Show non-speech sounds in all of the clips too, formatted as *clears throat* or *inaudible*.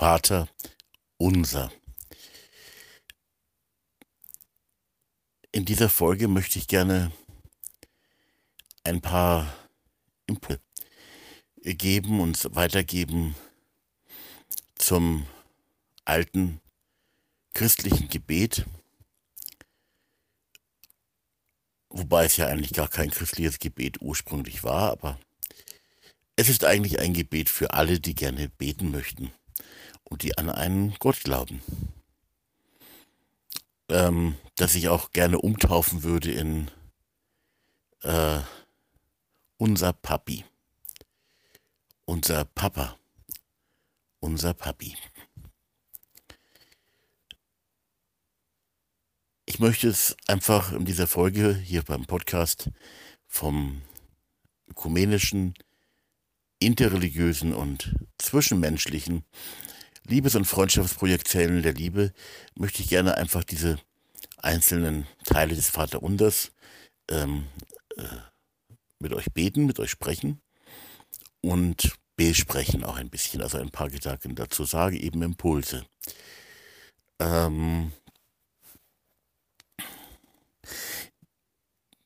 Vater unser. In dieser Folge möchte ich gerne ein paar Impulse geben und weitergeben zum alten christlichen Gebet, wobei es ja eigentlich gar kein christliches Gebet ursprünglich war, aber es ist eigentlich ein Gebet für alle, die gerne beten möchten und die an einen Gott glauben. Ähm, dass ich auch gerne umtaufen würde in äh, unser Papi, unser Papa, unser Papi. Ich möchte es einfach in dieser Folge hier beim Podcast vom ökumenischen, interreligiösen und zwischenmenschlichen Liebes- und Freundschaftsprojekt Zellen der Liebe möchte ich gerne einfach diese einzelnen Teile des Vaterunders ähm, äh, mit euch beten, mit euch sprechen und besprechen auch ein bisschen, also ein paar Gedanken dazu sage, eben Impulse. Ähm,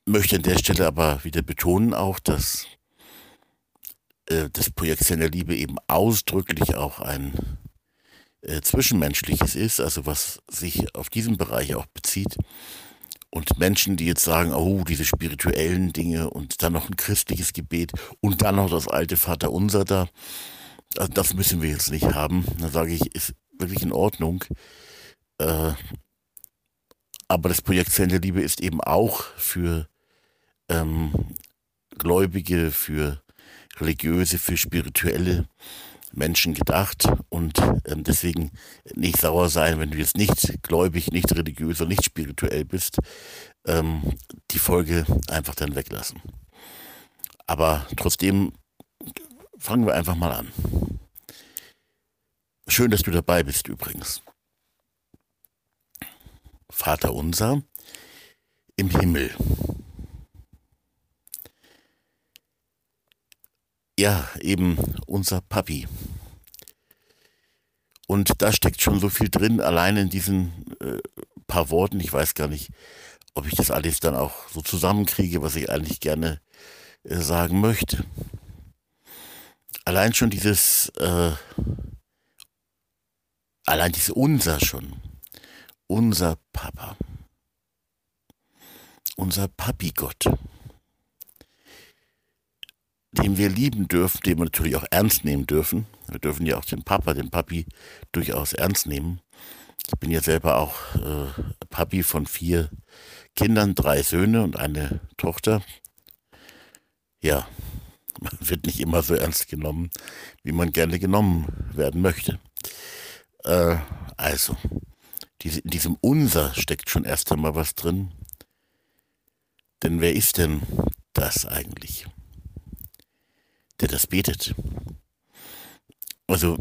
möchte an der Stelle aber wieder betonen auch, dass äh, das Projekt der Liebe eben ausdrücklich auch ein äh, Zwischenmenschliches ist, also was sich auf diesen Bereich auch bezieht. Und Menschen, die jetzt sagen, oh, diese spirituellen Dinge und dann noch ein christliches Gebet und dann noch das alte Vaterunser da, also das müssen wir jetzt nicht haben. Da sage ich, ist wirklich in Ordnung. Äh, aber das Projekt Zellen Liebe ist eben auch für ähm, Gläubige, für Religiöse, für Spirituelle Menschen gedacht und ähm, deswegen nicht sauer sein, wenn du jetzt nicht gläubig, nicht religiös und nicht spirituell bist, ähm, die Folge einfach dann weglassen. Aber trotzdem fangen wir einfach mal an. Schön, dass du dabei bist übrigens. Vater unser im Himmel. Ja, eben unser Papi. Und da steckt schon so viel drin, allein in diesen äh, paar Worten. Ich weiß gar nicht, ob ich das alles dann auch so zusammenkriege, was ich eigentlich gerne äh, sagen möchte. Allein schon dieses, äh, allein dieses unser schon. Unser Papa. Unser Papi-Gott den wir lieben dürfen, den wir natürlich auch ernst nehmen dürfen. Wir dürfen ja auch den Papa, den Papi durchaus ernst nehmen. Ich bin ja selber auch äh, Papi von vier Kindern, drei Söhne und eine Tochter. Ja, man wird nicht immer so ernst genommen, wie man gerne genommen werden möchte. Äh, also, diese, in diesem Unser steckt schon erst einmal was drin. Denn wer ist denn das eigentlich? Der das betet. Also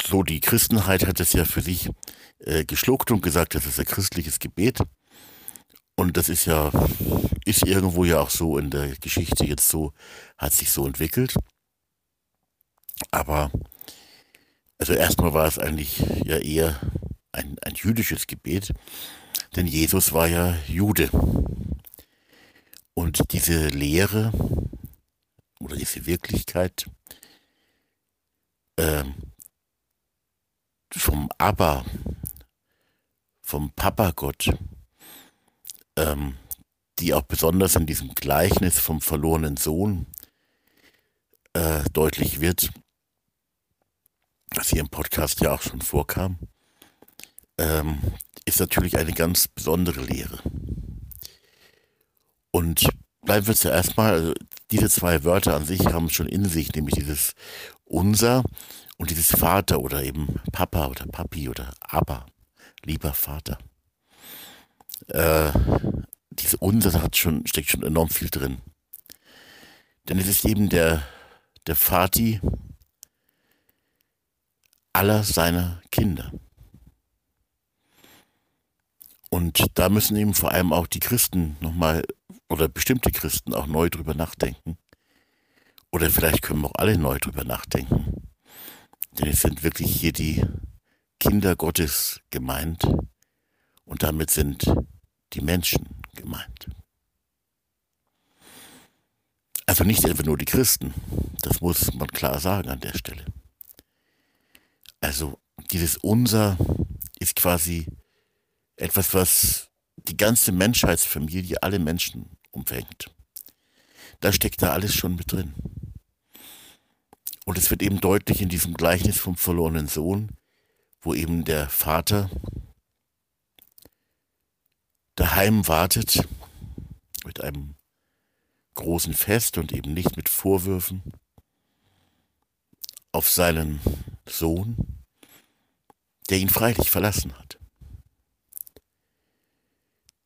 so die Christenheit hat es ja für sich äh, geschluckt und gesagt, das ist ein christliches Gebet. Und das ist ja, ist irgendwo ja auch so in der Geschichte jetzt so, hat sich so entwickelt. Aber, also erstmal war es eigentlich ja eher ein, ein jüdisches Gebet, denn Jesus war ja Jude. Und diese Lehre, oder diese Wirklichkeit äh, vom Abba, vom Papa-Gott, ähm, die auch besonders in diesem Gleichnis vom verlorenen Sohn äh, deutlich wird, was hier im Podcast ja auch schon vorkam, ähm, ist natürlich eine ganz besondere Lehre. Und bleiben wir zuerst mal, also diese zwei Wörter an sich haben schon in sich, nämlich dieses unser und dieses Vater oder eben Papa oder Papi oder Aber, lieber Vater. Äh, diese unser hat schon, steckt schon enorm viel drin. Denn es ist eben der, der Vati aller seiner Kinder. Und da müssen eben vor allem auch die Christen nochmal oder bestimmte Christen auch neu drüber nachdenken. Oder vielleicht können wir auch alle neu drüber nachdenken. Denn es sind wirklich hier die Kinder Gottes gemeint und damit sind die Menschen gemeint. Also nicht etwa nur die Christen, das muss man klar sagen an der Stelle. Also dieses Unser ist quasi etwas, was die ganze Menschheitsfamilie, alle Menschen umfängt. Da steckt da alles schon mit drin. Und es wird eben deutlich in diesem Gleichnis vom verlorenen Sohn, wo eben der Vater daheim wartet mit einem großen Fest und eben nicht mit Vorwürfen auf seinen Sohn, der ihn freilich verlassen hat.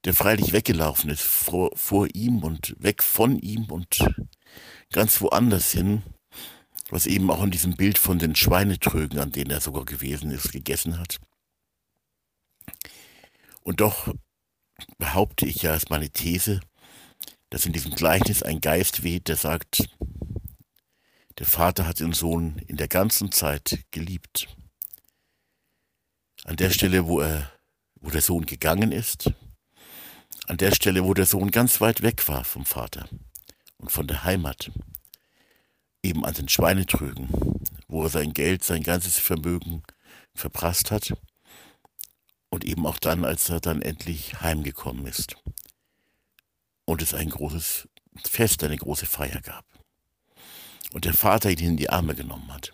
Der freilich weggelaufen ist vor, vor ihm und weg von ihm und ganz woanders hin, was eben auch in diesem Bild von den Schweinetrögen, an denen er sogar gewesen ist, gegessen hat. Und doch behaupte ich ja als meine These, dass in diesem Gleichnis ein Geist weht, der sagt, der Vater hat den Sohn in der ganzen Zeit geliebt. An der Stelle, wo er, wo der Sohn gegangen ist, an der Stelle, wo der Sohn ganz weit weg war vom Vater und von der Heimat, eben an den Schweinetrögen, wo er sein Geld, sein ganzes Vermögen verprasst hat und eben auch dann, als er dann endlich heimgekommen ist und es ein großes Fest, eine große Feier gab und der Vater ihn in die Arme genommen hat.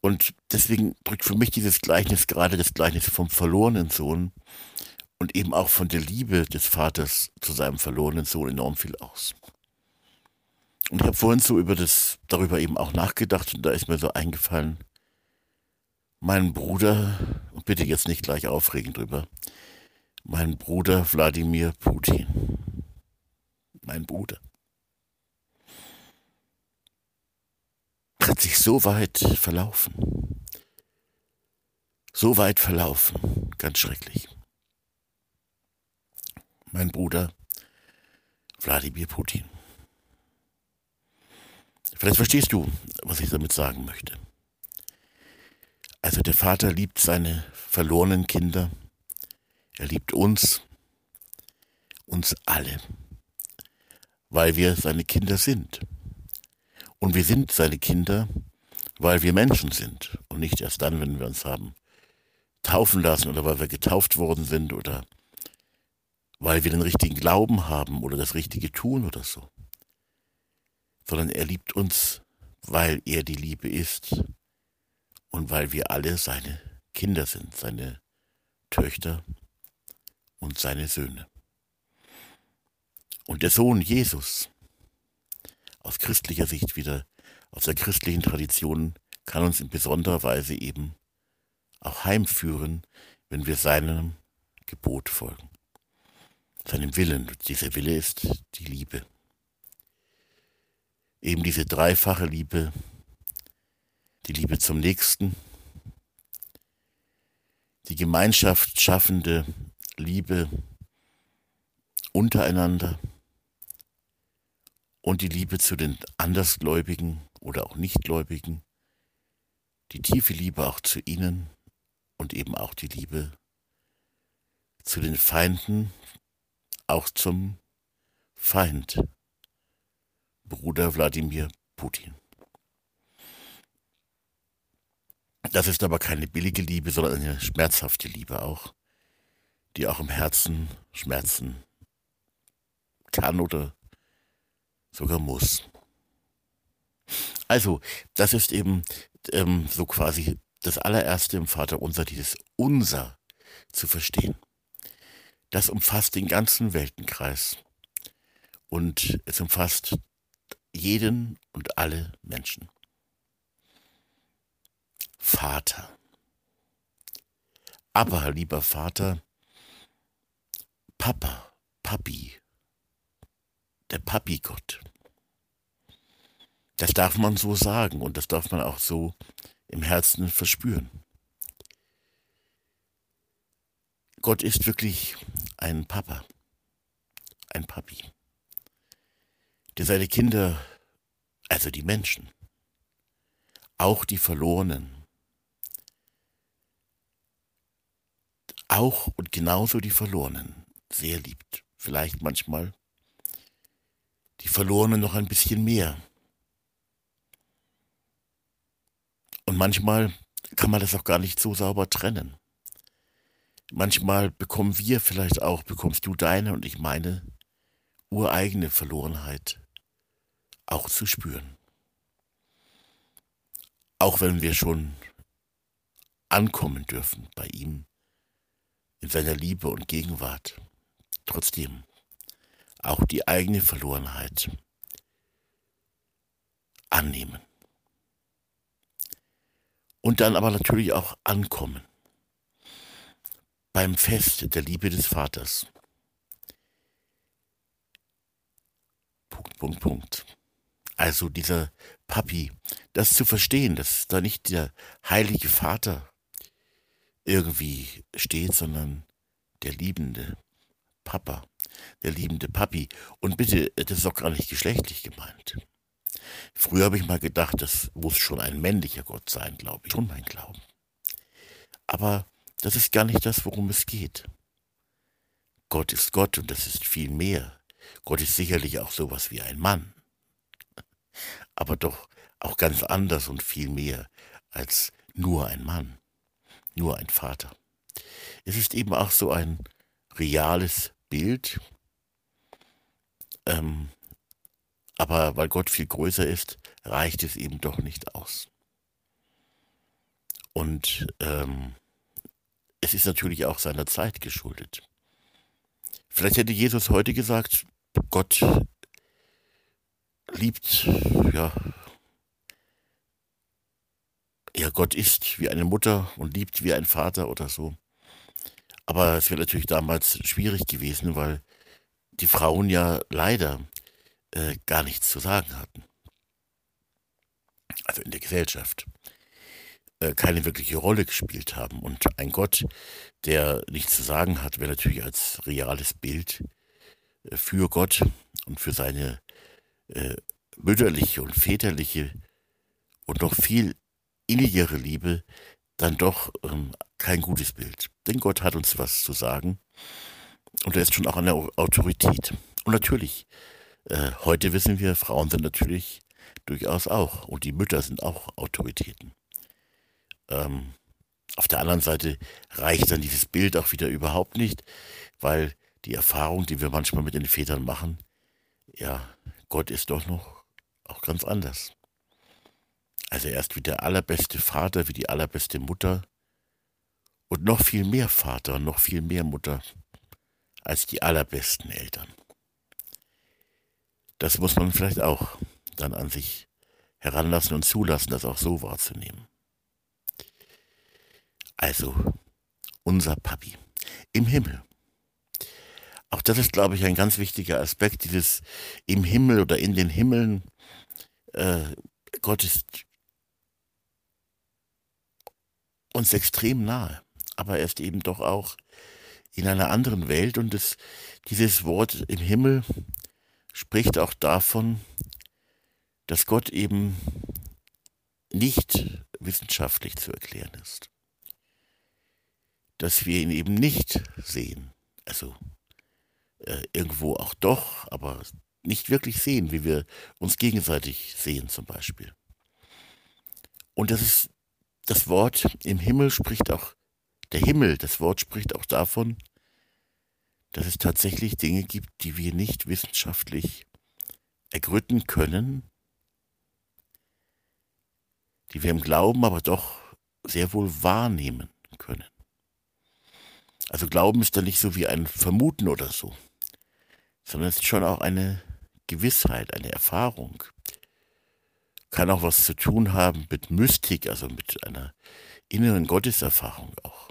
Und deswegen drückt für mich dieses Gleichnis gerade das Gleichnis vom verlorenen Sohn und eben auch von der Liebe des Vaters zu seinem verlorenen Sohn enorm viel aus. Und ich habe vorhin so über das, darüber eben auch nachgedacht und da ist mir so eingefallen, mein Bruder, und bitte jetzt nicht gleich aufregen drüber, mein Bruder Wladimir Putin. Mein Bruder. hat sich so weit verlaufen. So weit verlaufen. Ganz schrecklich. Mein Bruder Wladimir Putin. Vielleicht verstehst du, was ich damit sagen möchte. Also der Vater liebt seine verlorenen Kinder. Er liebt uns, uns alle, weil wir seine Kinder sind. Und wir sind seine Kinder, weil wir Menschen sind und nicht erst dann, wenn wir uns haben taufen lassen oder weil wir getauft worden sind oder weil wir den richtigen Glauben haben oder das Richtige tun oder so. Sondern er liebt uns, weil er die Liebe ist und weil wir alle seine Kinder sind, seine Töchter und seine Söhne. Und der Sohn Jesus, aus christlicher Sicht wieder, aus der christlichen Tradition, kann uns in besonderer Weise eben auch heimführen, wenn wir seinem Gebot folgen, seinem Willen. Dieser Wille ist die Liebe. Eben diese dreifache Liebe, die Liebe zum Nächsten, die Gemeinschaft schaffende Liebe untereinander, und die Liebe zu den Andersgläubigen oder auch Nichtgläubigen, die tiefe Liebe auch zu ihnen und eben auch die Liebe zu den Feinden, auch zum Feind, Bruder Wladimir Putin. Das ist aber keine billige Liebe, sondern eine schmerzhafte Liebe auch, die auch im Herzen schmerzen kann oder sogar muss. Also, das ist eben ähm, so quasi das allererste im Vater unser, dieses Unser zu verstehen. Das umfasst den ganzen Weltenkreis und es umfasst jeden und alle Menschen. Vater. Aber, lieber Vater, Papa, Papi, der Papi-Gott. Das darf man so sagen und das darf man auch so im Herzen verspüren. Gott ist wirklich ein Papa, ein Papi, der seine Kinder, also die Menschen, auch die Verlorenen, auch und genauso die Verlorenen sehr liebt. Vielleicht manchmal die Verlorenen noch ein bisschen mehr. Und manchmal kann man das auch gar nicht so sauber trennen. Manchmal bekommen wir vielleicht auch, bekommst du deine und ich meine ureigene Verlorenheit auch zu spüren. Auch wenn wir schon ankommen dürfen bei ihm in seiner Liebe und Gegenwart. Trotzdem auch die eigene Verlorenheit annehmen. Und dann aber natürlich auch ankommen beim Fest der Liebe des Vaters. Punkt, Punkt, Punkt. Also dieser Papi, das zu verstehen, dass da nicht der heilige Vater irgendwie steht, sondern der liebende Papa, der liebende Papi. Und bitte, das ist auch gar nicht geschlechtlich gemeint. Früher habe ich mal gedacht, das muss schon ein männlicher Gott sein, glaube ich. Schon mein Glauben. Aber das ist gar nicht das, worum es geht. Gott ist Gott und das ist viel mehr. Gott ist sicherlich auch sowas wie ein Mann. Aber doch auch ganz anders und viel mehr als nur ein Mann, nur ein Vater. Es ist eben auch so ein reales Bild, ähm, aber weil Gott viel größer ist, reicht es eben doch nicht aus. Und ähm, es ist natürlich auch seiner Zeit geschuldet. Vielleicht hätte Jesus heute gesagt, Gott liebt, ja, ja, Gott ist wie eine Mutter und liebt wie ein Vater oder so. Aber es wäre natürlich damals schwierig gewesen, weil die Frauen ja leider äh, gar nichts zu sagen hatten. Also in der Gesellschaft. Äh, keine wirkliche Rolle gespielt haben. Und ein Gott, der nichts zu sagen hat, wäre natürlich als reales Bild äh, für Gott und für seine äh, mütterliche und väterliche und noch viel innigere Liebe dann doch ähm, kein gutes Bild. Denn Gott hat uns was zu sagen und er ist schon auch eine Autorität. Und natürlich, äh, heute wissen wir, Frauen sind natürlich durchaus auch und die Mütter sind auch Autoritäten. Ähm, auf der anderen Seite reicht dann dieses Bild auch wieder überhaupt nicht, weil die Erfahrung, die wir manchmal mit den Vätern machen, ja, Gott ist doch noch auch ganz anders. Also er ist wie der allerbeste Vater, wie die allerbeste Mutter und noch viel mehr Vater und noch viel mehr Mutter als die allerbesten Eltern. Das muss man vielleicht auch dann an sich heranlassen und zulassen, das auch so wahrzunehmen. Also, unser Papi im Himmel. Auch das ist, glaube ich, ein ganz wichtiger Aspekt, dieses im Himmel oder in den Himmeln. Äh, Gott ist uns extrem nahe, aber er ist eben doch auch in einer anderen Welt und das, dieses Wort im Himmel spricht auch davon, dass Gott eben nicht wissenschaftlich zu erklären ist. Dass wir ihn eben nicht sehen. Also äh, irgendwo auch doch, aber nicht wirklich sehen, wie wir uns gegenseitig sehen zum Beispiel. Und das ist das Wort im Himmel spricht auch, der Himmel, das Wort spricht auch davon, dass es tatsächlich Dinge gibt, die wir nicht wissenschaftlich ergründen können, die wir im Glauben aber doch sehr wohl wahrnehmen können. Also Glauben ist da nicht so wie ein Vermuten oder so, sondern es ist schon auch eine Gewissheit, eine Erfahrung. Kann auch was zu tun haben mit Mystik, also mit einer inneren Gotteserfahrung auch.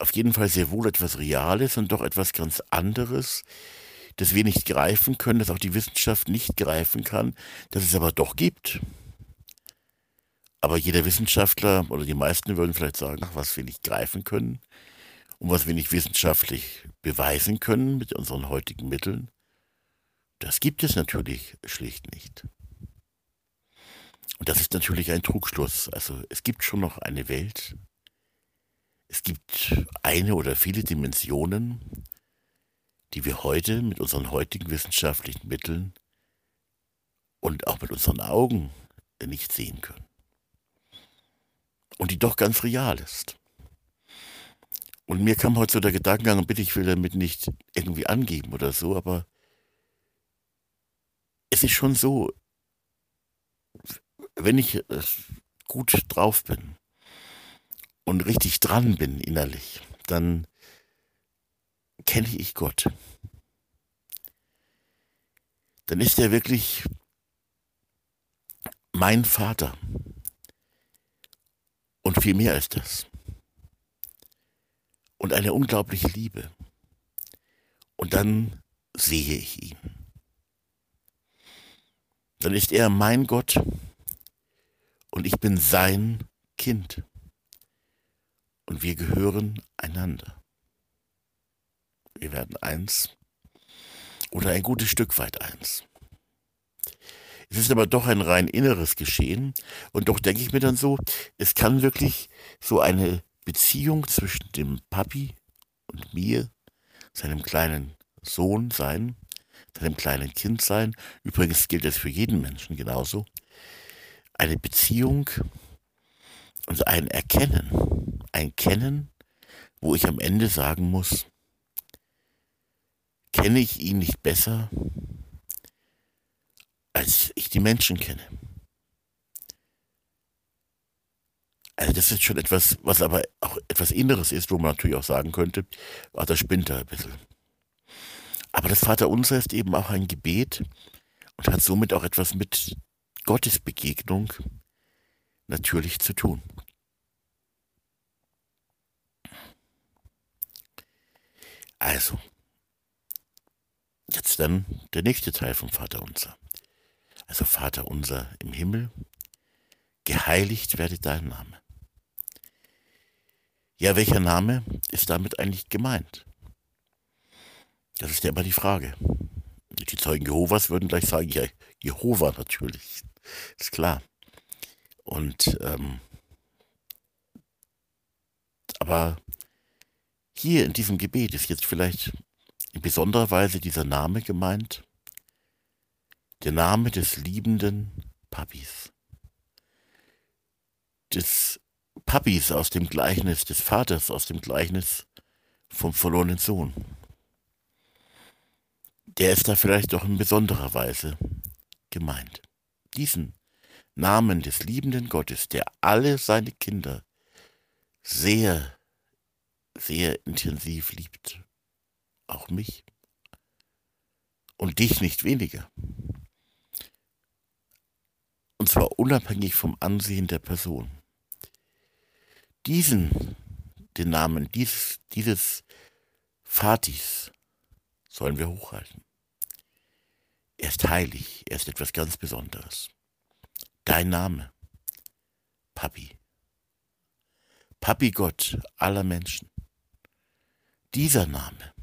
Auf jeden Fall sehr wohl etwas Reales und doch etwas ganz anderes, das wir nicht greifen können, das auch die Wissenschaft nicht greifen kann, das es aber doch gibt. Aber jeder Wissenschaftler oder die meisten würden vielleicht sagen, was wir nicht greifen können und was wir nicht wissenschaftlich beweisen können mit unseren heutigen Mitteln, das gibt es natürlich schlicht nicht. Und das ist natürlich ein Trugschluss. Also es gibt schon noch eine Welt, Es gibt eine oder viele Dimensionen, die wir heute mit unseren heutigen wissenschaftlichen Mitteln und auch mit unseren Augen nicht sehen können. Und die doch ganz real ist. Und mir kam heute so der Gedankengang, bitte, ich will damit nicht irgendwie angeben oder so, aber es ist schon so, wenn ich gut drauf bin und richtig dran bin innerlich, dann kenne ich Gott. Dann ist er wirklich mein Vater. Und viel mehr als das. Und eine unglaubliche Liebe. Und dann sehe ich ihn. Dann ist er mein Gott und ich bin sein Kind. Und wir gehören einander. Wir werden eins oder ein gutes Stück weit eins. Es ist aber doch ein rein inneres Geschehen. Und doch denke ich mir dann so, es kann wirklich so eine Beziehung zwischen dem Papi und mir, seinem kleinen Sohn sein, seinem kleinen Kind sein. Übrigens gilt das für jeden Menschen genauso. Eine Beziehung und ein Erkennen. Ein Kennen, wo ich am Ende sagen muss, kenne ich ihn nicht besser, als ich die Menschen kenne. Also das ist schon etwas, was aber auch etwas Inneres ist, wo man natürlich auch sagen könnte, ach, das spinnt da ein bisschen. Aber das Vaterunser ist eben auch ein Gebet und hat somit auch etwas mit Gottes Begegnung natürlich zu tun. Also, jetzt dann der nächste Teil vom Vaterunser also Vater unser im Himmel, geheiligt werde dein Name. Ja, welcher Name ist damit eigentlich gemeint? Das ist ja immer die Frage. Die Zeugen Jehovas würden gleich sagen, ja, Jehova natürlich, ist klar. Und ähm, aber hier in diesem Gebet ist jetzt vielleicht in besonderer Weise dieser Name gemeint, der Name des liebenden Papis. Des Papis aus dem Gleichnis, des Vaters aus dem Gleichnis vom verlorenen Sohn. Der ist da vielleicht doch in besonderer Weise gemeint. Diesen Namen des liebenden Gottes, der alle seine Kinder sehr, sehr intensiv liebt. Auch mich. Und dich nicht weniger. Und zwar unabhängig vom Ansehen der Person. Diesen, den Namen dieses, dieses Vatis sollen wir hochhalten. Er ist heilig, er ist etwas ganz Besonderes. Dein Name, Papi. Papi Gott aller Menschen. Dieser Name,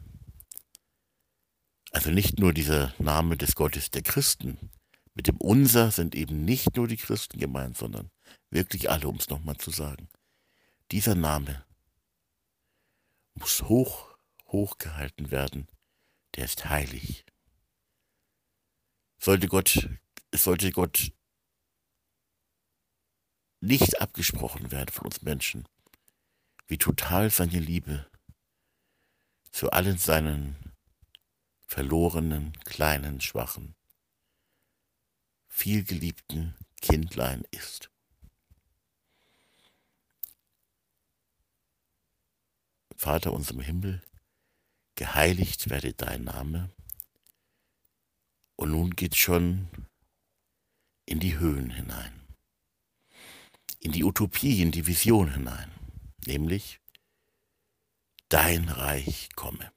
also nicht nur dieser Name des Gottes der Christen, mit dem Unser sind eben nicht nur die Christen gemeint, sondern wirklich alle, um es nochmal zu sagen. Dieser Name muss hoch, hoch gehalten werden. Der ist heilig. Sollte Gott, sollte Gott nicht abgesprochen werden von uns Menschen, wie total seine Liebe zu allen seinen verlorenen, kleinen, schwachen vielgeliebten Kindlein ist. Vater unser im Himmel, geheiligt werde dein Name. Und nun geht schon in die Höhen hinein, in die Utopie, in die Vision hinein, nämlich dein Reich komme.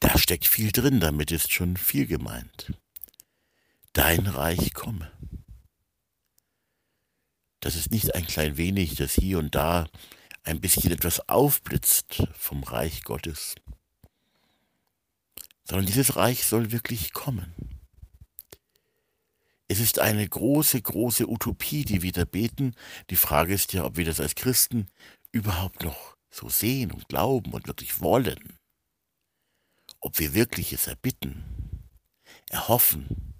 Da steckt viel drin, damit ist schon viel gemeint. Dein Reich komme. Das ist nicht ein klein wenig, das hier und da ein bisschen etwas aufblitzt vom Reich Gottes, sondern dieses Reich soll wirklich kommen. Es ist eine große, große Utopie, die wir da beten. Die Frage ist ja, ob wir das als Christen überhaupt noch so sehen und glauben und wirklich wollen. Ob wir wirklich es erbitten, erhoffen,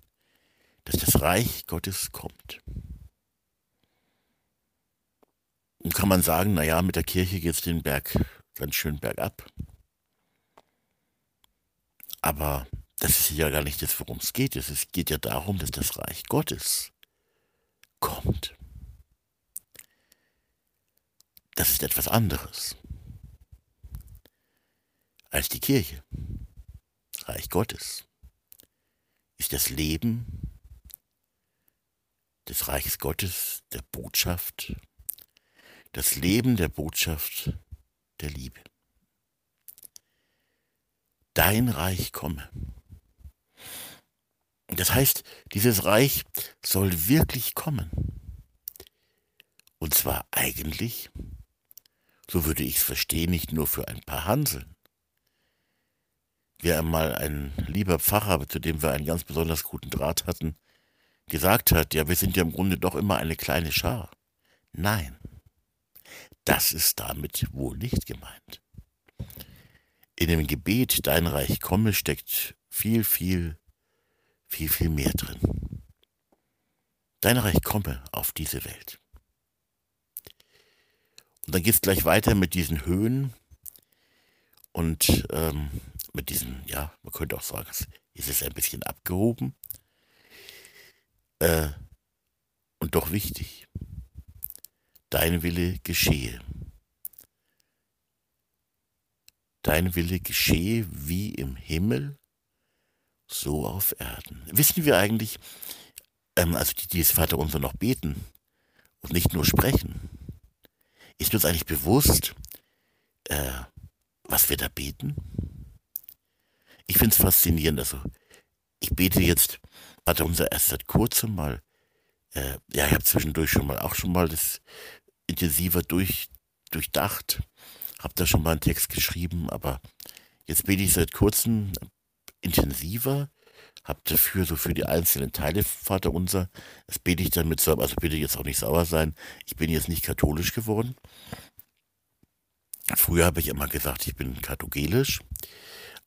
dass das Reich Gottes kommt. Und kann man sagen, naja, mit der Kirche geht es den Berg ganz schön bergab. Aber das ist ja gar nicht das, worum es geht. Es geht ja darum, dass das Reich Gottes kommt. Das ist etwas anderes als die Kirche. Reich Gottes ist das Leben des Reiches Gottes, der Botschaft, das Leben der Botschaft der Liebe. Dein Reich komme. Das heißt, dieses Reich soll wirklich kommen. Und zwar eigentlich, so würde ich es verstehen, nicht nur für ein paar Hanseln. Wie einmal ein lieber Pfarrer, zu dem wir einen ganz besonders guten Draht hatten, gesagt hat, ja, wir sind ja im Grunde doch immer eine kleine Schar. Nein, das ist damit wohl nicht gemeint. In dem Gebet Dein Reich komme steckt viel, viel viel, viel mehr drin. Dein Reich komme auf diese Welt. Und dann geht es gleich weiter mit diesen Höhen und ähm, mit diesen, ja, man könnte auch sagen, es ist ein bisschen abgehoben äh, und doch wichtig. Dein Wille geschehe. Dein Wille geschehe wie im Himmel, so auf Erden. Wissen wir eigentlich, ähm, also die, die das Vaterunser noch beten und nicht nur sprechen, ist uns eigentlich bewusst, äh, was wir da beten? Ich finde es faszinierend. Also, ich bete jetzt Vaterunser erst seit kurzem mal. Äh, ja, ich habe zwischendurch schon mal auch schon mal das intensiver durch, durchdacht, habe da schon mal einen Text geschrieben, aber jetzt bete ich seit kurzem intensiver, habe dafür so für die einzelnen Teile Vater unser, das bete ich dann mit so, also bitte jetzt auch nicht sauer sein, ich bin jetzt nicht katholisch geworden. Früher habe ich immer gesagt, ich bin katholisch,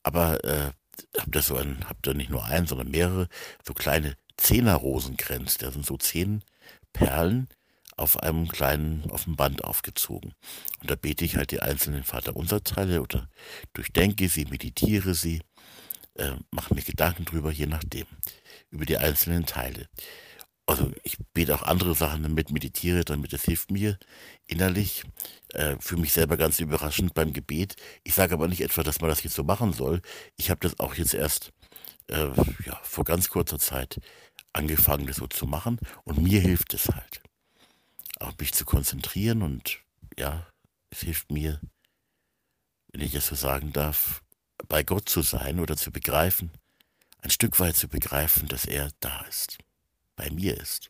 aber äh, habe da so ein, habe da nicht nur einen, sondern mehrere so kleine Zehner-Rosenkränze, da sind so zehn Perlen auf einem kleinen, auf dem Band aufgezogen. Und da bete ich halt die einzelnen Vaterunser-Teile oder durchdenke sie, meditiere sie äh, mache mir Gedanken drüber, je nachdem, über die einzelnen Teile. Also ich bete auch andere Sachen damit, meditiere damit, das hilft mir innerlich, äh, für mich selber ganz überraschend beim Gebet. Ich sage aber nicht etwa, dass man das jetzt so machen soll. Ich habe das auch jetzt erst äh, ja, vor ganz kurzer Zeit angefangen, das so zu machen und mir hilft es halt. Auch mich zu konzentrieren und ja, es hilft mir, wenn ich es so sagen darf, bei Gott zu sein oder zu begreifen, ein Stück weit zu begreifen, dass er da ist, bei mir ist.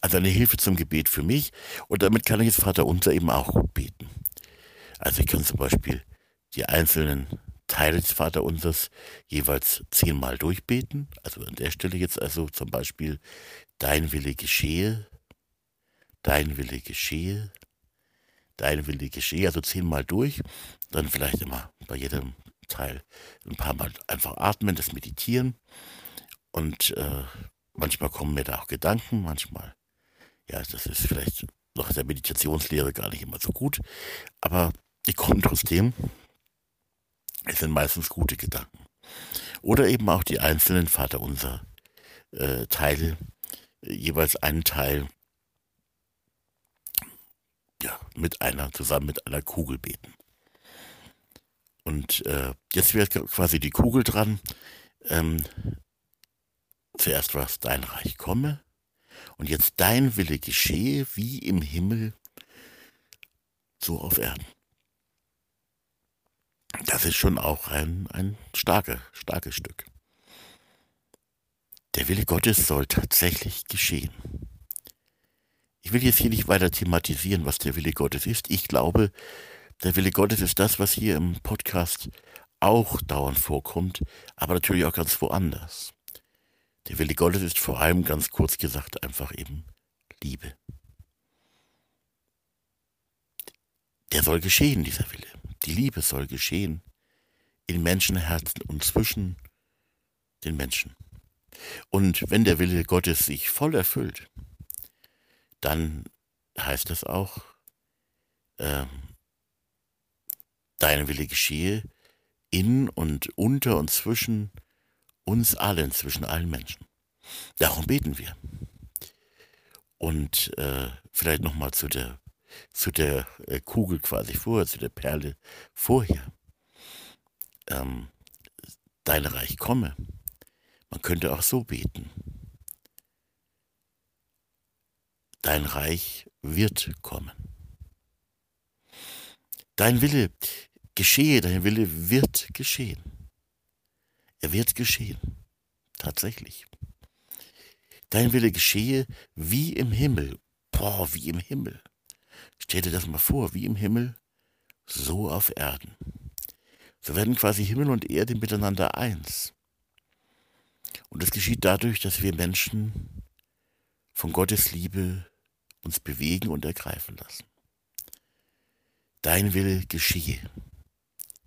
Also eine Hilfe zum Gebet für mich und damit kann ich jetzt Vater Unser eben auch gut beten. Also ich kann zum Beispiel die einzelnen Teile des Vaterunsers jeweils zehnmal durchbeten. Also an der Stelle jetzt also zum Beispiel Dein Wille geschehe, Dein Wille geschehe, Dein Wille geschehe, also zehnmal durch. Dann vielleicht immer bei jedem Teil ein paar Mal einfach atmen, das Meditieren. Und äh, manchmal kommen mir da auch Gedanken, manchmal, ja, das ist vielleicht nach der Meditationslehre gar nicht immer so gut, aber die kommen trotzdem. Es sind meistens gute Gedanken. Oder eben auch die einzelnen Vaterunser äh, Teile, jeweils einen Teil ja, mit einer, zusammen mit einer Kugel beten. Und äh, jetzt wird quasi die Kugel dran. Ähm, zuerst war es dein Reich komme und jetzt dein Wille geschehe wie im Himmel, so auf Erden. Das ist schon auch ein, ein starke, starkes Stück. Der Wille Gottes soll tatsächlich geschehen. Ich will jetzt hier nicht weiter thematisieren, was der Wille Gottes ist. Ich glaube, der Wille Gottes ist das, was hier im Podcast auch dauernd vorkommt, aber natürlich auch ganz woanders. Der Wille Gottes ist vor allem ganz kurz gesagt einfach eben Liebe. Der soll geschehen, dieser Wille. Die Liebe soll geschehen in Menschenherzen und zwischen den Menschen. Und wenn der Wille Gottes sich voll erfüllt, dann heißt das auch, äh, dein Wille geschehe in und unter und zwischen uns allen, zwischen allen Menschen. Darum beten wir. Und äh, vielleicht nochmal zu der, zu der äh, Kugel quasi vorher, zu der Perle vorher. Ähm, dein Reich komme. Man könnte auch so beten. Dein Reich wird kommen. Dein Wille geschehe, dein Wille wird geschehen. Er wird geschehen. Tatsächlich. Dein Wille geschehe wie im Himmel. Boah, wie im Himmel. Stell dir das mal vor, wie im Himmel, so auf Erden. So werden quasi Himmel und Erde miteinander eins. Und es geschieht dadurch, dass wir Menschen von Gottes Liebe uns bewegen und ergreifen lassen. Dein Wille geschehe.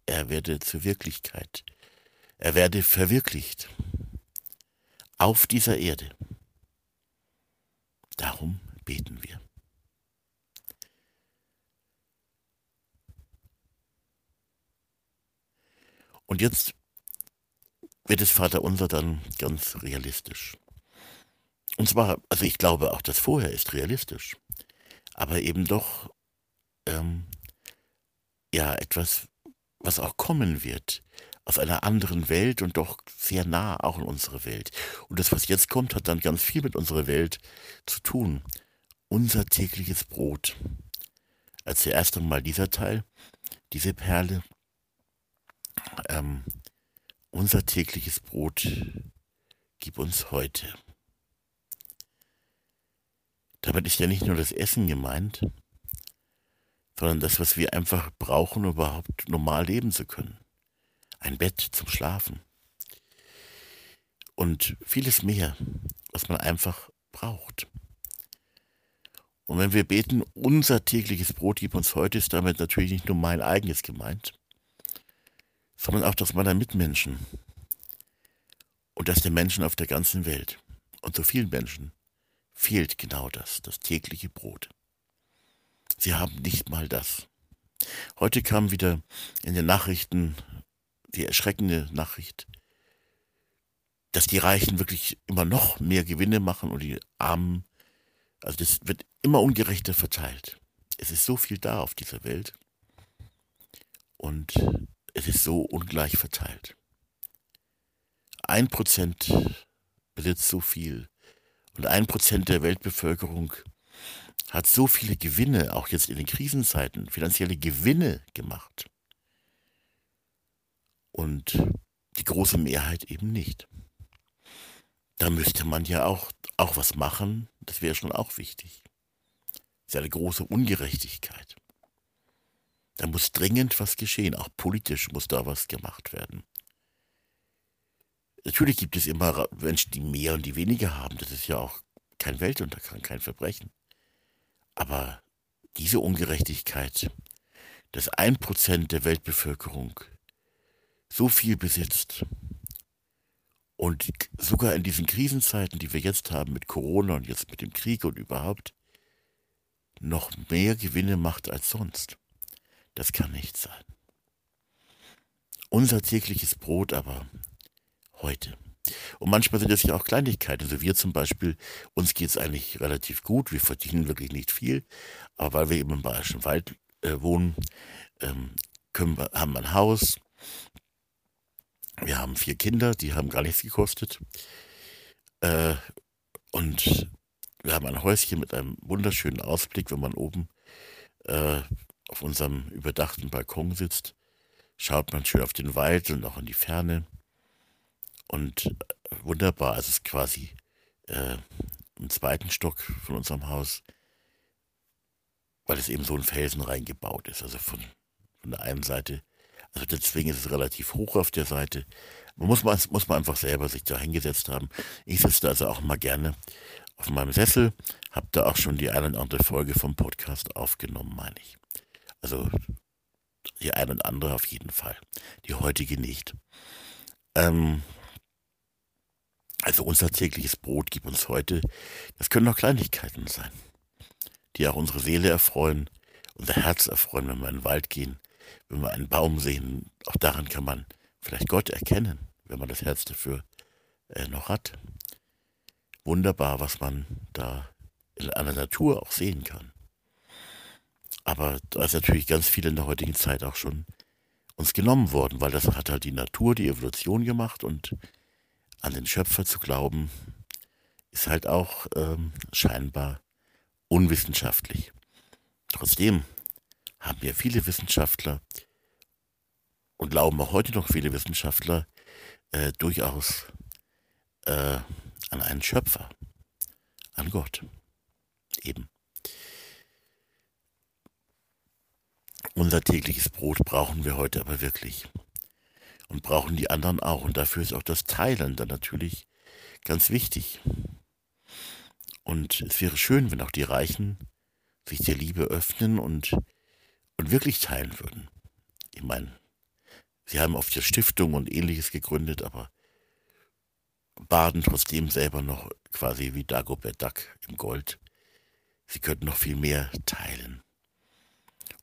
Er werde zur Wirklichkeit. Er werde verwirklicht. Auf dieser Erde. Darum beten wir. Und jetzt wird es Vaterunser dann ganz realistisch. Und zwar, also ich glaube auch das vorher ist realistisch, aber eben doch ähm, ja etwas, was auch kommen wird aus einer anderen Welt und doch sehr nah auch in unsere Welt. Und das, was jetzt kommt, hat dann ganz viel mit unserer Welt zu tun. Unser tägliches Brot. Als der erste Mal dieser Teil, diese Perle, ähm, unser tägliches Brot gib uns heute. Damit ist ja nicht nur das Essen gemeint, sondern das, was wir einfach brauchen, um überhaupt normal leben zu können. Ein Bett zum Schlafen. Und vieles mehr, was man einfach braucht. Und wenn wir beten, unser tägliches Brot gib uns heute, ist damit natürlich nicht nur mein eigenes gemeint, sondern auch das meiner Mitmenschen und das der Menschen auf der ganzen Welt. Und so vielen Menschen fehlt genau das, das tägliche Brot. Sie haben nicht mal das. Heute kam wieder in den Nachrichten die erschreckende Nachricht, dass die Reichen wirklich immer noch mehr Gewinne machen und die Armen, also das wird immer ungerechter verteilt. Es ist so viel da auf dieser Welt und es ist so ungleich verteilt. Ein Prozent besitzt so viel und ein Prozent der Weltbevölkerung hat so viele Gewinne, auch jetzt in den Krisenzeiten, finanzielle Gewinne gemacht. Und die große Mehrheit eben nicht. Da müsste man ja auch, auch was machen, das wäre schon auch wichtig. Das ist ja eine große Ungerechtigkeit. Da muss dringend was geschehen, auch politisch muss da was gemacht werden. Natürlich gibt es immer Menschen, die mehr und die weniger haben. Das ist ja auch kein Weltuntergang, kein Verbrechen. Aber diese Ungerechtigkeit, dass ein Prozent der Weltbevölkerung so viel besitzt und sogar in diesen Krisenzeiten, die wir jetzt haben mit Corona und jetzt mit dem Krieg und überhaupt, noch mehr Gewinne macht als sonst. Das kann nicht sein. Unser tägliches Brot aber heute. Und manchmal sind das ja auch Kleinigkeiten. Also wir zum Beispiel, uns geht es eigentlich relativ gut, wir verdienen wirklich nicht viel, aber weil wir eben im Bayerischen Wald äh, wohnen, ähm, wir, haben wir ein Haus, wir haben vier Kinder, die haben gar nichts gekostet. Äh, und wir haben ein Häuschen mit einem wunderschönen Ausblick, wenn man oben äh, auf unserem überdachten Balkon sitzt, schaut man schön auf den Wald und auch in die Ferne. Und äh, wunderbar, es ist quasi äh, im zweiten Stock von unserem Haus, weil es eben so ein Felsen reingebaut ist. Also von, von der einen Seite Also deswegen ist es relativ hoch auf der Seite. Man muss, man, muss man einfach selber sich da hingesetzt haben. Ich sitze da also auch mal gerne auf meinem Sessel, habe da auch schon die eine oder andere Folge vom Podcast aufgenommen, meine ich. Also die eine und andere auf jeden Fall. Die heutige nicht. Ähm, also unser tägliches Brot gibt uns heute, das können auch Kleinigkeiten sein, die auch unsere Seele erfreuen, unser Herz erfreuen, wenn wir in den Wald gehen, wenn wir einen Baum sehen. Auch daran kann man vielleicht Gott erkennen, wenn man das Herz dafür äh, noch hat. Wunderbar, was man da in einer Natur auch sehen kann. Aber da ist natürlich ganz viel in der heutigen Zeit auch schon uns genommen worden, weil das hat halt die Natur, die Evolution gemacht und an den Schöpfer zu glauben, ist halt auch ähm, scheinbar unwissenschaftlich. Trotzdem haben wir viele Wissenschaftler und glauben auch heute noch viele Wissenschaftler äh, durchaus äh, an einen Schöpfer, an Gott. Eben. Unser tägliches Brot brauchen wir heute aber wirklich. Und brauchen die anderen auch. Und dafür ist auch das Teilen dann natürlich ganz wichtig. Und es wäre schön, wenn auch die Reichen sich der Liebe öffnen und, und wirklich teilen würden. Ich meine, sie haben oft ja Stiftungen und ähnliches gegründet, aber baden trotzdem selber noch quasi wie Dagobert Duck im Gold. Sie könnten noch viel mehr teilen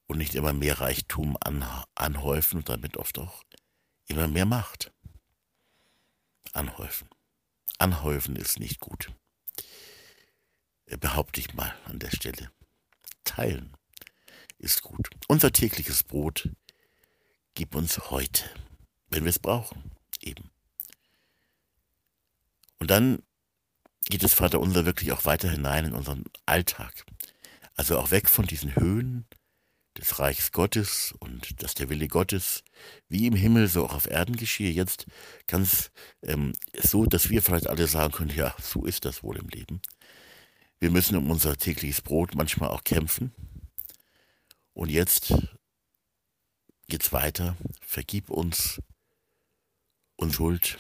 und nicht immer mehr Reichtum an, anhäufen und damit oft auch immer mehr Macht anhäufen. Anhäufen ist nicht gut. Äh, behaupte ich mal an der Stelle. Teilen ist gut. Unser tägliches Brot gib uns heute, wenn wir es brauchen, eben. Und dann geht es Vater unser wirklich auch weiter hinein in unseren Alltag. Also auch weg von diesen Höhen des Reichs Gottes und dass der Wille Gottes wie im Himmel so auch auf Erden geschehe. Jetzt ganz ähm, so, dass wir vielleicht alle sagen können, ja, so ist das wohl im Leben. Wir müssen um unser tägliches Brot manchmal auch kämpfen. Und jetzt geht's weiter. Vergib uns Unschuld.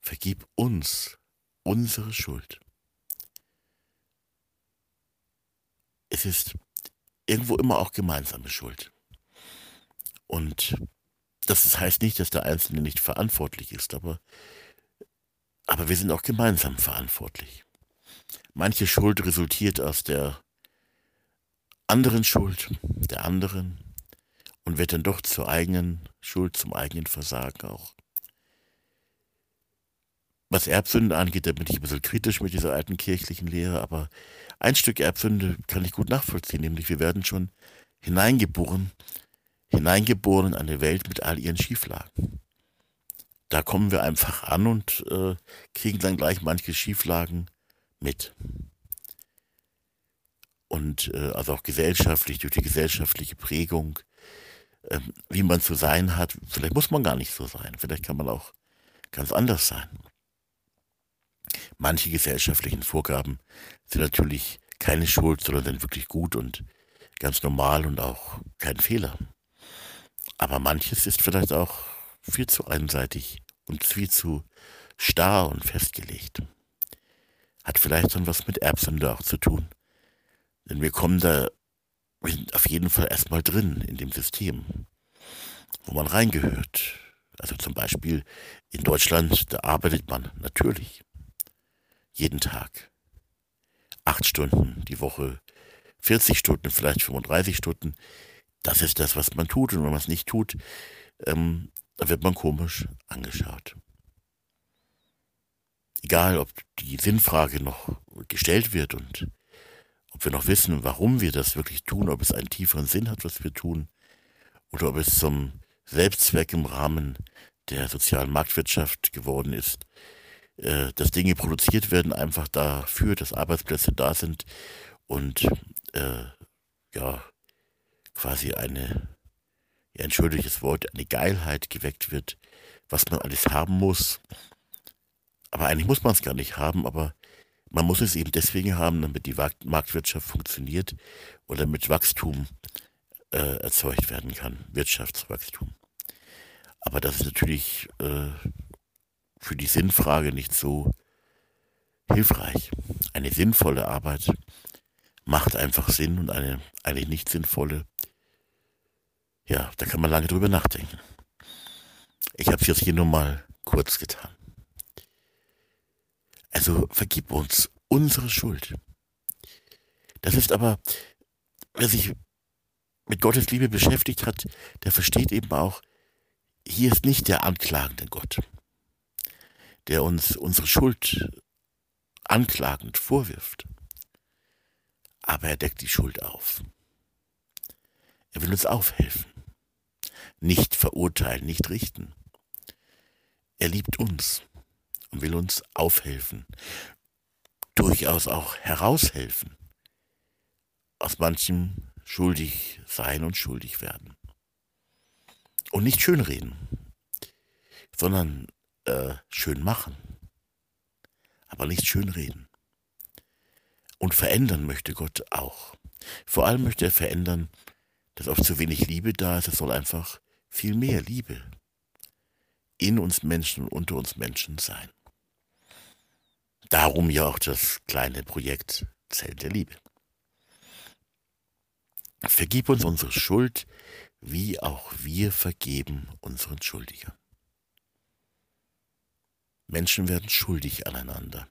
Vergib uns unsere Schuld. Es ist irgendwo immer auch gemeinsame Schuld. Und das heißt nicht, dass der Einzelne nicht verantwortlich ist, aber, aber wir sind auch gemeinsam verantwortlich. Manche Schuld resultiert aus der anderen Schuld, der anderen, und wird dann doch zur eigenen Schuld, zum eigenen Versagen auch. Was Erbsünde angeht, da bin ich ein bisschen kritisch mit dieser alten kirchlichen Lehre, aber ein Stück Erbsünde kann ich gut nachvollziehen, nämlich wir werden schon hineingeboren, hineingeboren in eine Welt mit all ihren Schieflagen. Da kommen wir einfach an und äh, kriegen dann gleich manche Schieflagen mit. Und äh, also auch gesellschaftlich, durch die gesellschaftliche Prägung, äh, wie man zu sein hat, vielleicht muss man gar nicht so sein, vielleicht kann man auch ganz anders sein. Manche gesellschaftlichen Vorgaben sind natürlich keine Schuld, sondern sind wirklich gut und ganz normal und auch kein Fehler. Aber manches ist vielleicht auch viel zu einseitig und viel zu starr und festgelegt. Hat vielleicht dann was mit Erbsünde auch zu tun. Denn wir kommen da, wir sind auf jeden Fall erstmal drin in dem System, wo man reingehört. Also zum Beispiel in Deutschland, da arbeitet man natürlich jeden Tag. Acht Stunden die Woche, 40 Stunden, vielleicht 35 Stunden. Das ist das, was man tut. Und wenn man es nicht tut, ähm, dann wird man komisch angeschaut. Egal, ob die Sinnfrage noch gestellt wird und ob wir noch wissen, warum wir das wirklich tun, ob es einen tieferen Sinn hat, was wir tun, oder ob es zum Selbstzweck im Rahmen der sozialen Marktwirtschaft geworden ist, äh, dass Dinge produziert werden, einfach dafür, dass Arbeitsplätze da sind und äh, ja, quasi eine, ja, entschuldiges Wort, eine Geilheit geweckt wird, was man alles haben muss. Aber eigentlich muss man es gar nicht haben, aber man muss es eben deswegen haben, damit die Marktwirtschaft funktioniert oder damit Wachstum äh, erzeugt werden kann, Wirtschaftswachstum. Aber das ist natürlich äh, für die Sinnfrage nicht so hilfreich. Eine sinnvolle Arbeit macht einfach Sinn und eine eigentlich nicht sinnvolle, ja, da kann man lange drüber nachdenken. Ich habe es jetzt hier nur mal kurz getan. Also vergib uns unsere Schuld. Das ist aber, wer sich mit Gottes Liebe beschäftigt hat, der versteht eben auch, hier ist nicht der anklagende Gott, der uns unsere Schuld anklagend vorwirft. Aber er deckt die Schuld auf. Er will uns aufhelfen, nicht verurteilen, nicht richten. Er liebt uns und will uns aufhelfen, durchaus auch heraushelfen aus manchem schuldig sein und schuldig werden. Und nicht schönreden, sondern äh, schön machen, aber nicht schönreden. Und verändern möchte Gott auch. Vor allem möchte er verändern, dass oft zu wenig Liebe da ist. Es soll einfach viel mehr Liebe in uns Menschen und unter uns Menschen sein. Darum ja auch das kleine Projekt Zelt der Liebe. Vergib uns unsere Schuld, wie auch wir vergeben unseren Schuldigern. Menschen werden schuldig aneinander.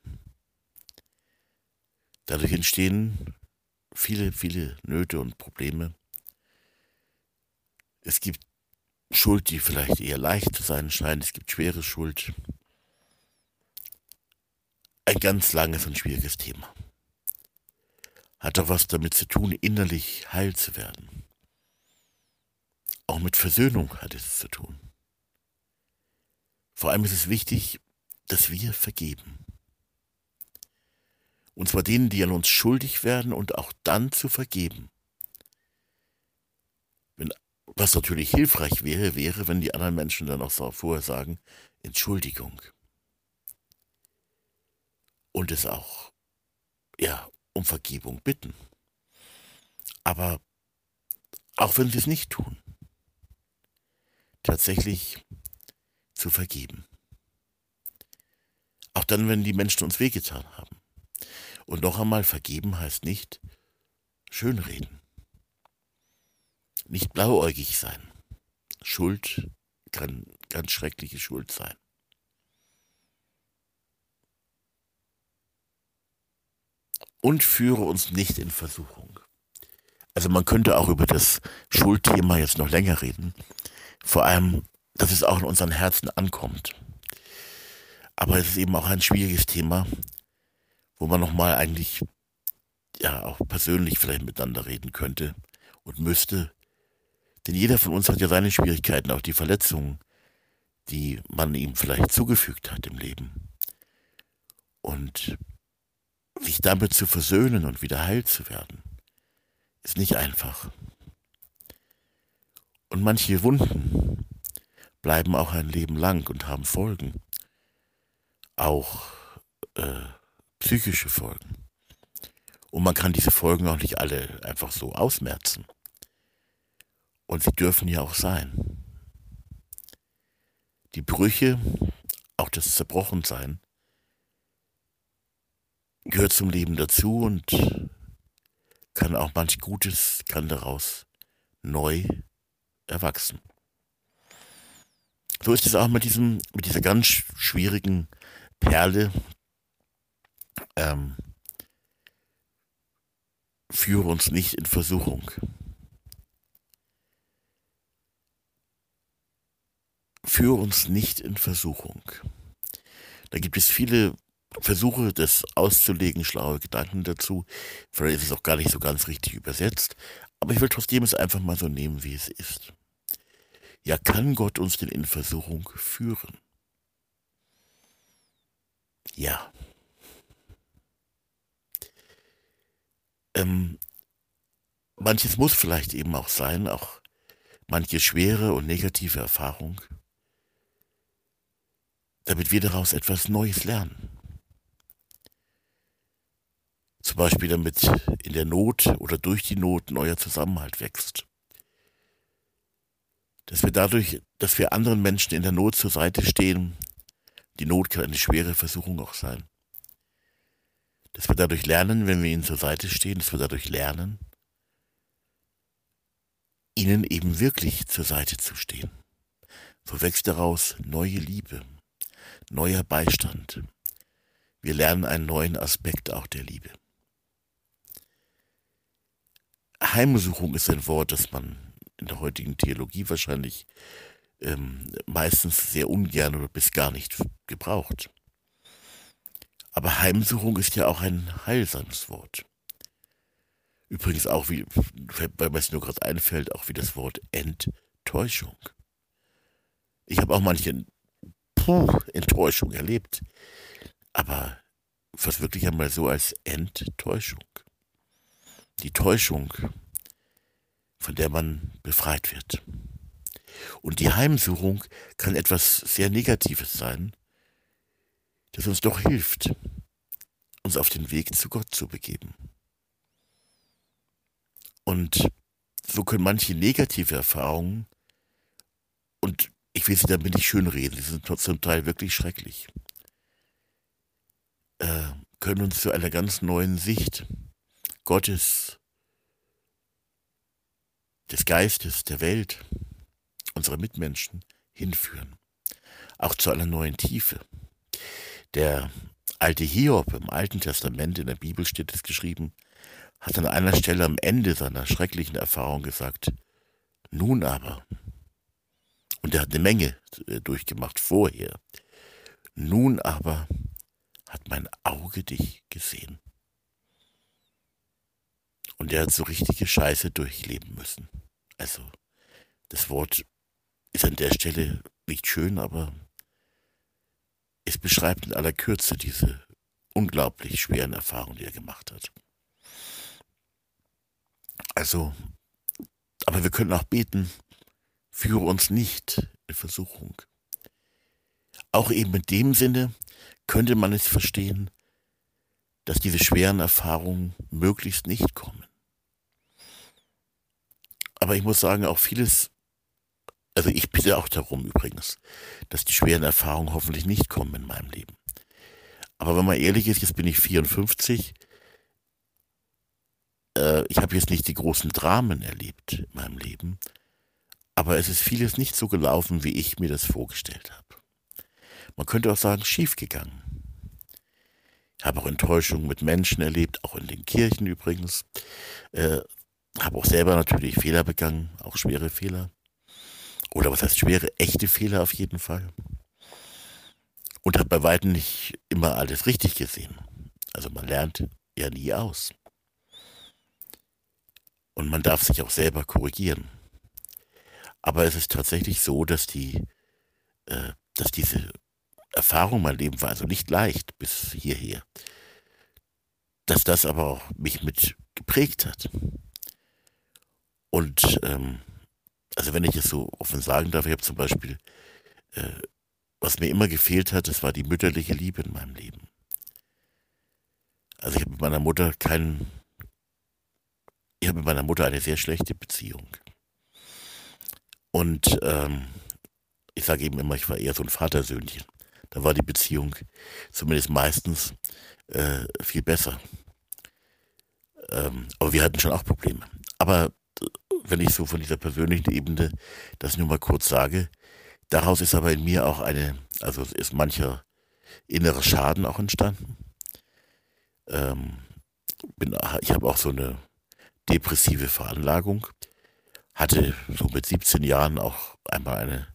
Dadurch entstehen viele, viele Nöte und Probleme. Es gibt Schuld, die vielleicht eher leicht zu sein scheint. Es gibt schwere Schuld. Ein ganz langes und schwieriges Thema hat doch was damit zu tun, innerlich heil zu werden. Auch mit Versöhnung hat es zu tun. Vor allem ist es wichtig, dass wir vergeben. Und zwar denen, die an uns schuldig werden und auch dann zu vergeben. Wenn, was natürlich hilfreich wäre, wäre, wenn die anderen Menschen dann auch so vorher sagen, Entschuldigung. Und es auch, ja, um Vergebung bitten. Aber auch wenn sie es nicht tun, tatsächlich zu vergeben. Auch dann, wenn die Menschen uns wehgetan haben. Und noch einmal, vergeben heißt nicht schönreden. Nicht blauäugig sein. Schuld kann ganz schreckliche Schuld sein. Und führe uns nicht in Versuchung. Also man könnte auch über das Schuldthema jetzt noch länger reden. Vor allem, dass es auch in unseren Herzen ankommt. Aber es ist eben auch ein schwieriges Thema, wo man nochmal eigentlich ja auch persönlich vielleicht miteinander reden könnte und müsste. Denn jeder von uns hat ja seine Schwierigkeiten, auch die Verletzungen, die man ihm vielleicht zugefügt hat im Leben. Und sich damit zu versöhnen und wieder heil zu werden, ist nicht einfach. Und manche Wunden bleiben auch ein Leben lang und haben Folgen. Auch äh, psychische Folgen. Und man kann diese Folgen auch nicht alle einfach so ausmerzen. Und sie dürfen ja auch sein. Die Brüche, auch das Zerbrochensein, gehört zum Leben dazu und kann auch manch Gutes, kann daraus neu erwachsen. So ist es auch mit diesem, mit dieser ganz schwierigen Perle. Ähm, führe uns nicht in Versuchung. Führe uns nicht in Versuchung. Da gibt es viele versuche das auszulegen, schlaue Gedanken dazu. Vielleicht ist es auch gar nicht so ganz richtig übersetzt, aber ich will trotzdem es einfach mal so nehmen, wie es ist. Ja, kann Gott uns denn in Versuchung führen? Ja. Ähm, manches muss vielleicht eben auch sein, auch manche schwere und negative Erfahrung, damit wir daraus etwas Neues lernen. Zum Beispiel damit in der Not oder durch die Not neuer Zusammenhalt wächst. dass wir dadurch, dass wir anderen Menschen in der Not zur Seite stehen, die Not kann eine schwere Versuchung auch sein, dass wir dadurch lernen, wenn wir ihnen zur Seite stehen, dass wir dadurch lernen, ihnen eben wirklich zur Seite zu stehen. So wächst daraus neue Liebe, neuer Beistand. Wir lernen einen neuen Aspekt auch der Liebe. Heimsuchung ist ein Wort, das man in der heutigen Theologie wahrscheinlich ähm, meistens sehr ungern oder bis gar nicht gebraucht. Aber Heimsuchung ist ja auch ein heilsames Wort. Übrigens auch, wie, weil mir es nur gerade einfällt, auch wie das Wort Enttäuschung. Ich habe auch manche puh, Enttäuschung erlebt, aber was wirklich einmal so als Enttäuschung. Die Täuschung, von der man befreit wird. Und die Heimsuchung kann etwas sehr Negatives sein, das uns doch hilft, uns auf den Weg zu Gott zu begeben. Und so können manche negative Erfahrungen, und ich will sie damit nicht schönreden, sie sind zum Teil wirklich schrecklich, äh, können uns zu einer ganz neuen Sicht Gottes, des Geistes, der Welt, unserer Mitmenschen hinführen. Auch zu einer neuen Tiefe. Der alte Hiob im Alten Testament, in der Bibel steht es geschrieben, hat an einer Stelle am Ende seiner schrecklichen Erfahrung gesagt, nun aber, und er hat eine Menge äh, durchgemacht vorher, nun aber hat mein Auge dich gesehen. Und er hat so richtige Scheiße durchleben müssen. Also, das Wort ist an der Stelle nicht schön, aber es beschreibt in aller Kürze diese unglaublich schweren Erfahrungen, die er gemacht hat. Also, aber wir können auch beten, führe uns nicht in Versuchung. Auch eben in dem Sinne könnte man es verstehen, dass diese schweren Erfahrungen möglichst nicht kommen. Aber ich muss sagen, auch vieles, also ich bitte auch darum übrigens, dass die schweren Erfahrungen hoffentlich nicht kommen in meinem Leben. Aber wenn man ehrlich ist, jetzt bin ich 54, äh, ich habe jetzt nicht die großen Dramen erlebt in meinem Leben, aber es ist vieles nicht so gelaufen, wie ich mir das vorgestellt habe. Man könnte auch sagen, schiefgegangen. Ich habe auch Enttäuschungen mit Menschen erlebt, auch in den Kirchen übrigens. Äh, habe auch selber natürlich Fehler begangen, auch schwere Fehler. Oder was heißt schwere, echte Fehler auf jeden Fall. Und habe bei weitem nicht immer alles richtig gesehen. Also man lernt ja nie aus. Und man darf sich auch selber korrigieren. Aber es ist tatsächlich so, dass die, äh, dass diese Erfahrung mein Leben war also nicht leicht bis hierher. Dass das aber auch mich mit geprägt hat. Und ähm, also wenn ich es so offen sagen darf, ich habe zum Beispiel, äh, was mir immer gefehlt hat, das war die mütterliche Liebe in meinem Leben. Also ich habe mit meiner Mutter keinen ich habe mit meiner Mutter eine sehr schlechte Beziehung. Und ähm, ich sage eben immer, ich war eher so ein Vatersöhnchen. Da war die Beziehung zumindest meistens äh, viel besser. Ähm, aber wir hatten schon auch Probleme. Aber wenn ich so von dieser persönlichen Ebene das nur mal kurz sage, daraus ist aber in mir auch eine, also ist mancher innerer Schaden auch entstanden. Ähm, bin, ich habe auch so eine depressive Veranlagung, hatte so mit 17 Jahren auch einmal eine,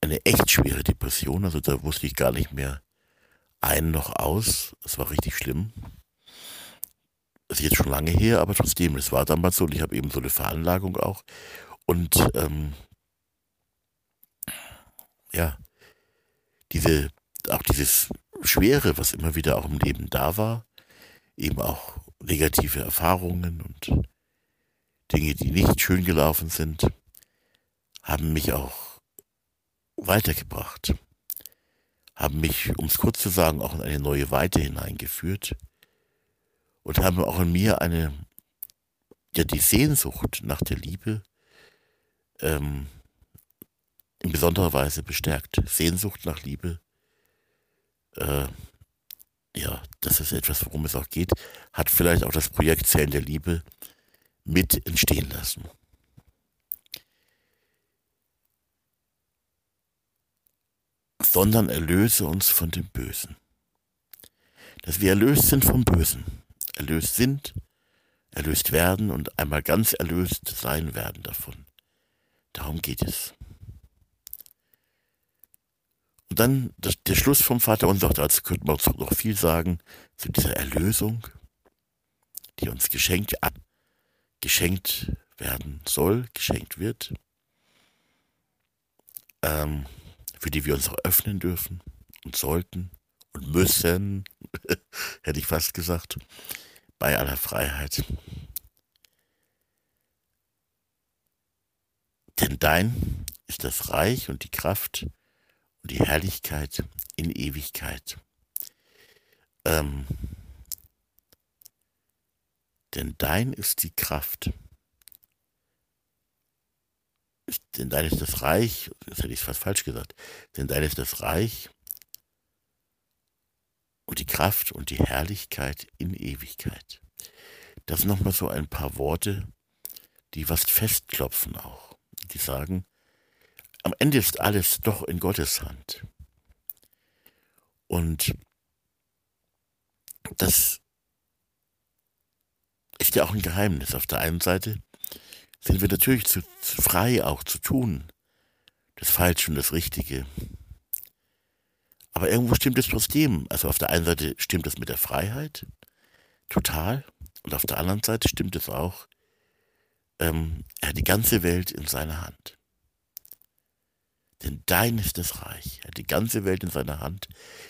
eine echt schwere Depression, also da wusste ich gar nicht mehr ein noch aus. Das war richtig schlimm. Ist jetzt schon lange her, aber trotzdem, es war damals so und ich habe eben so eine Veranlagung auch. Und ähm, ja, diese, auch dieses Schwere, was immer wieder auch im Leben da war, eben auch negative Erfahrungen und Dinge, die nicht schön gelaufen sind, haben mich auch weitergebracht, haben mich, um es kurz zu sagen, auch in eine neue Weite hineingeführt und haben auch in mir eine, ja, die Sehnsucht nach der Liebe ähm, in besonderer Weise bestärkt. Sehnsucht nach Liebe, äh, ja, das ist etwas, worum es auch geht, hat vielleicht auch das Projekt Zellen der Liebe mit entstehen lassen. Sondern erlöse uns von dem Bösen. Dass wir erlöst sind vom Bösen, erlöst sind, erlöst werden und einmal ganz erlöst sein werden davon. Darum geht es. Und dann der Schluss vom Vater unser, dazu könnte man noch viel sagen, zu dieser Erlösung, die uns geschenkt, geschenkt werden soll, geschenkt wird, ähm, für die wir uns auch öffnen dürfen und sollten und müssen, *laughs* hätte ich fast gesagt, bei aller Freiheit. Denn dein ist das Reich und die Kraft und die Herrlichkeit in Ewigkeit. Ähm, denn dein ist die Kraft. Denn dein ist das Reich, das hätte ich fast falsch gesagt, denn dein ist das Reich und die Kraft und die Herrlichkeit in Ewigkeit. Das nochmal so ein paar Worte, die was festklopfen auch. Die sagen, am Ende ist alles doch in Gottes Hand. Und das ist ja auch ein Geheimnis. Auf der einen Seite sind wir natürlich zu, zu frei auch zu tun, das Falsche und das Richtige. Aber irgendwo stimmt es trotzdem. Also auf der einen Seite stimmt es mit der Freiheit, total. Und auf der anderen Seite stimmt es auch, ähm, er hat die ganze Welt in seiner Hand. Denn dein ist das Reich. Er hat die ganze Welt in seiner Hand.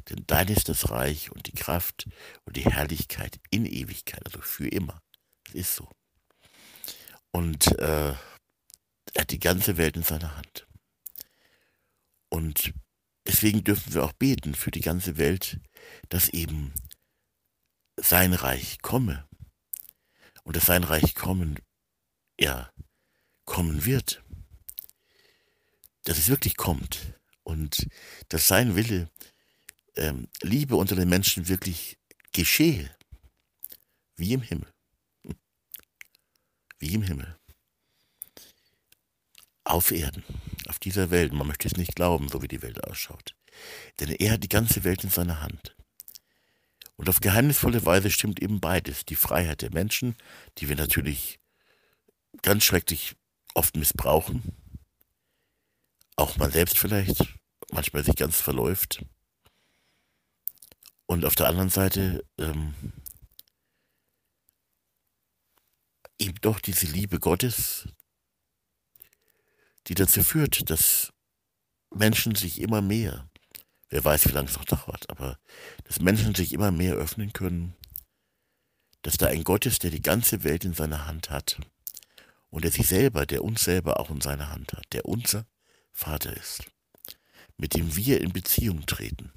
Denn dein ist das Reich und die Kraft und die Herrlichkeit in Ewigkeit, also für immer. Das ist so. Und äh, er hat die ganze Welt in seiner Hand. Und deswegen dürfen wir auch beten für die ganze Welt, dass eben sein Reich komme. Und dass sein Reich kommen, ja, kommen wird dass es wirklich kommt und dass sein Wille, ähm, Liebe unter den Menschen wirklich geschehe, wie im Himmel. Wie im Himmel. Auf Erden, auf dieser Welt. Man möchte es nicht glauben, so wie die Welt ausschaut. Denn er hat die ganze Welt in seiner Hand. Und auf geheimnisvolle Weise stimmt eben beides. Die Freiheit der Menschen, die wir natürlich ganz schrecklich oft missbrauchen, auch man selbst vielleicht manchmal sich ganz verläuft. Und auf der anderen Seite ähm, eben doch diese Liebe Gottes, die dazu führt, dass Menschen sich immer mehr, wer weiß, wie lange es noch dauert, aber dass Menschen sich immer mehr öffnen können, dass da ein Gott ist, der die ganze Welt in seiner Hand hat und der sich selber, der uns selber auch in seiner Hand hat, der unser Vater ist, mit dem wir in Beziehung treten.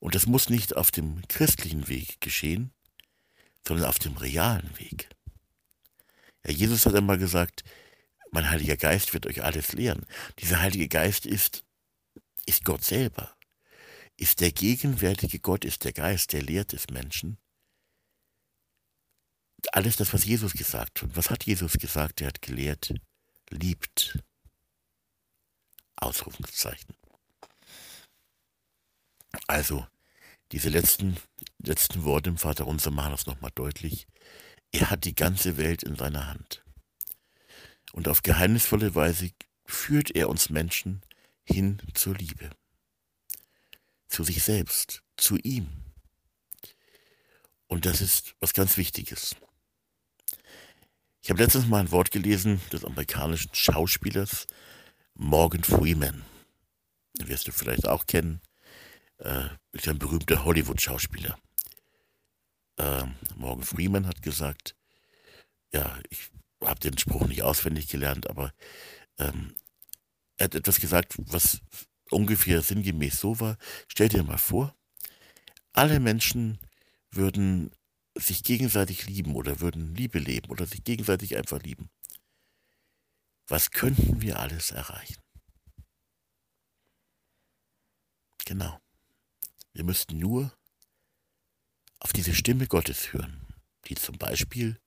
Und das muss nicht auf dem christlichen Weg geschehen, sondern auf dem realen Weg. Ja, Jesus hat einmal gesagt, mein Heiliger Geist wird euch alles lehren. Dieser Heilige Geist ist, ist Gott selber, ist der gegenwärtige Gott, ist der Geist, der lehrt des Menschen. Alles das, was Jesus gesagt hat. Was hat Jesus gesagt? Er hat gelehrt, liebt. Ausrufungszeichen. Also, diese letzten, letzten Worte im Vater unser machen das nochmal deutlich. Er hat die ganze Welt in seiner Hand. Und auf geheimnisvolle Weise führt er uns Menschen hin zur Liebe. Zu sich selbst, zu ihm. Und das ist was ganz Wichtiges. Ich habe letztens mal ein Wort gelesen des amerikanischen Schauspielers Morgan Freeman. Den wirst du vielleicht auch kennen. Äh, ist ein berühmter Hollywood-Schauspieler. Äh, Morgan Freeman hat gesagt, ja, ich habe den Spruch nicht auswendig gelernt, aber ähm, er hat etwas gesagt, was ungefähr sinngemäß so war. Stell dir mal vor, alle Menschen würden sich gegenseitig lieben oder würden Liebe leben oder sich gegenseitig einfach lieben was könnten wir alles erreichen? Genau. Wir müssten nur auf diese Stimme Gottes hören, die zum Beispiel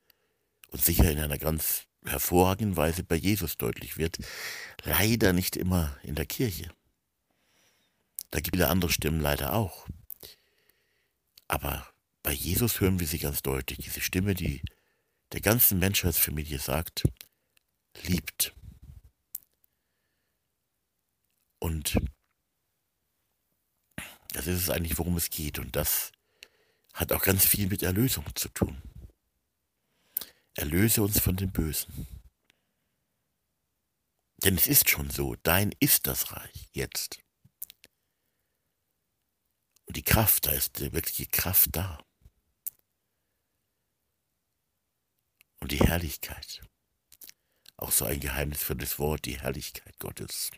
und sicher in einer ganz hervorragenden Weise bei Jesus deutlich wird, leider nicht immer in der Kirche. Da gibt es andere Stimmen leider auch. Aber bei Jesus hören wir sie ganz deutlich, diese Stimme, die der ganzen Menschheitsfamilie sagt, liebt. Und das ist es eigentlich, worum es geht. Und das hat auch ganz viel mit Erlösung zu tun. Erlöse uns von dem Bösen. Denn es ist schon so, dein ist das Reich jetzt. Und die Kraft, da ist die wirkliche Kraft da. Und die Herrlichkeit. Auch so ein geheimnisvolles Wort, die Herrlichkeit Gottes.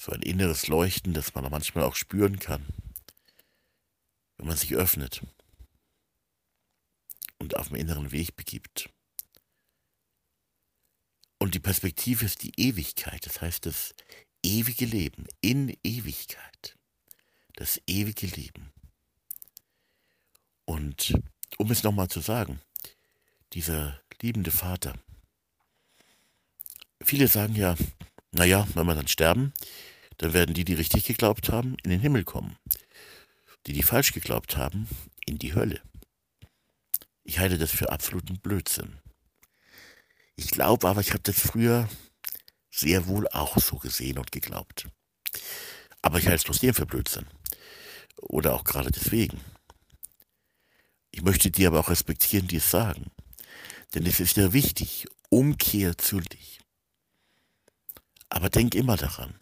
So ein inneres Leuchten, das man manchmal auch spüren kann, wenn man sich öffnet und auf dem inneren Weg begibt. Und die Perspektive ist die Ewigkeit, das heißt das ewige Leben in Ewigkeit. Das ewige Leben. Und um es nochmal zu sagen, dieser liebende Vater, viele sagen ja, naja, wenn wir dann sterben, dann werden die, die richtig geglaubt haben, in den Himmel kommen. Die, die falsch geglaubt haben, in die Hölle. Ich halte das für absoluten Blödsinn. Ich glaube aber, ich habe das früher sehr wohl auch so gesehen und geglaubt. Aber ich halte es trotzdem für Blödsinn. Oder auch gerade deswegen. Ich möchte dir aber auch respektieren, die es sagen. Denn es ist ja wichtig, Umkehr zu dich. Aber denk immer daran,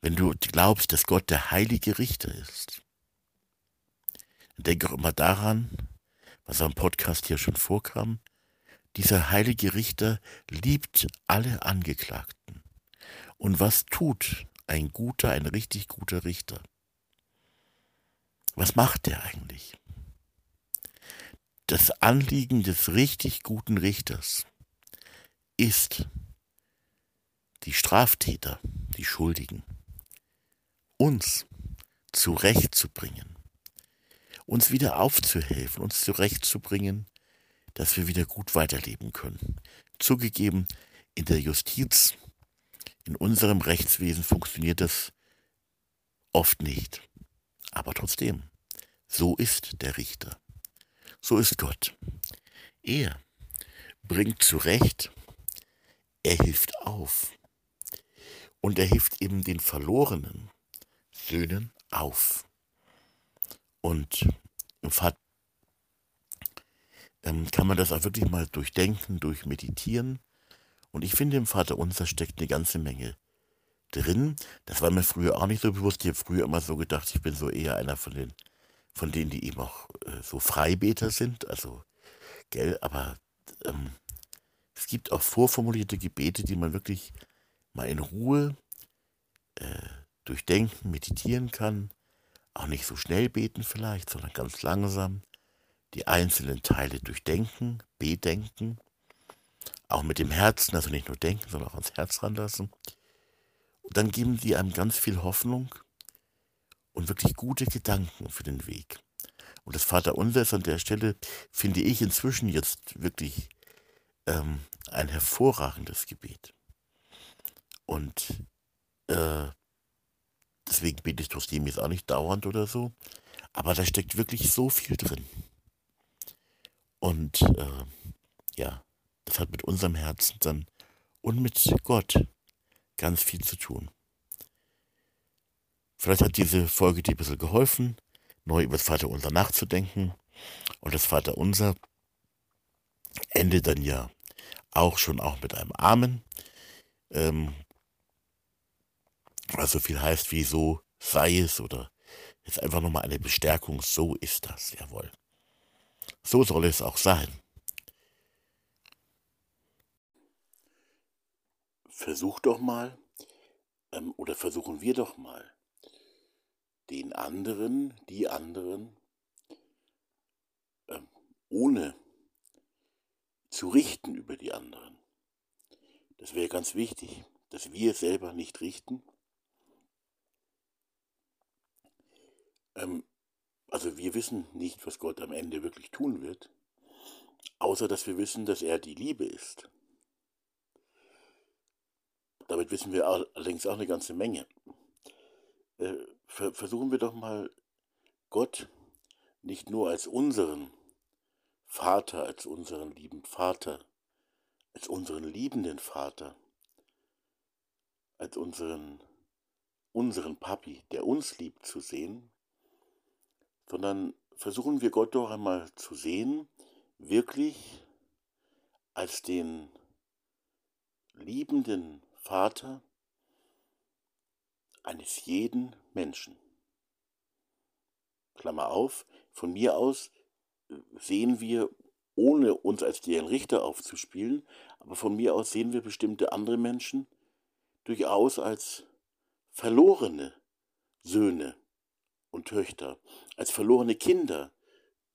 wenn du glaubst, dass Gott der heilige Richter ist, denk auch immer daran, was am Podcast hier schon vorkam, dieser heilige Richter liebt alle Angeklagten. Und was tut ein guter, ein richtig guter Richter? Was macht er eigentlich? Das Anliegen des richtig guten Richters ist, die Straftäter, die Schuldigen, uns zurechtzubringen, uns wieder aufzuhelfen, uns zurechtzubringen, dass wir wieder gut weiterleben können. Zugegeben, in der Justiz, in unserem Rechtswesen funktioniert das oft nicht. Aber trotzdem, so ist der Richter. So ist Gott. Er bringt zurecht, er hilft auf. Und er hilft eben den verlorenen Söhnen auf. Und Vater ähm, kann man das auch wirklich mal durchdenken, durchmeditieren. Und ich finde, im Vater Unser steckt eine ganze Menge drin. Das war mir früher auch nicht so bewusst. Ich habe früher immer so gedacht, ich bin so eher einer von den, von denen, die eben auch äh, so Freibeter sind. Also, gell, aber ähm, es gibt auch vorformulierte Gebete, die man wirklich mal in Ruhe äh, durchdenken, meditieren kann. Auch nicht so schnell beten vielleicht, sondern ganz langsam die einzelnen Teile durchdenken, bedenken, auch mit dem Herzen, also nicht nur denken, sondern auch ans Herz ranlassen. Und dann geben die einem ganz viel Hoffnung und wirklich gute Gedanken für den Weg. Und das Vaterunser ist an der Stelle, finde ich inzwischen jetzt wirklich ähm, ein hervorragendes Gebet. Und äh, deswegen bete ich trotzdem jetzt auch nicht dauernd oder so. Aber da steckt wirklich so viel drin. Und äh, ja, das hat mit unserem Herzen dann und mit Gott ganz viel zu tun. Vielleicht hat diese Folge dir ein bisschen geholfen, neu über das Vaterunser nachzudenken. Und das Vaterunser endet dann ja auch schon auch mit einem Amen. Ähm, was so viel heißt wie so sei es oder ist einfach nochmal eine Bestärkung, so ist das, jawohl. So soll es auch sein. Versuch doch mal, ähm, oder versuchen wir doch mal, den anderen, die anderen, ähm, ohne zu richten über die anderen. Das wäre ganz wichtig, dass wir selber nicht richten, Ähm, also wir wissen nicht, was Gott am Ende wirklich tun wird, außer dass wir wissen, dass er die Liebe ist. Damit wissen wir allerdings auch eine ganze Menge. Äh, versuchen wir doch mal Gott nicht nur als unseren Vater, als unseren lieben Vater, als unseren liebenden Vater, als unseren, unseren Papi, der uns liebt, zu sehen, sondern versuchen wir Gott doch einmal zu sehen, wirklich als den liebenden Vater eines jeden Menschen. Klammer auf, von mir aus sehen wir, ohne uns als deren Richter aufzuspielen, aber von mir aus sehen wir bestimmte andere Menschen durchaus als verlorene Söhne und Töchter, als verlorene Kinder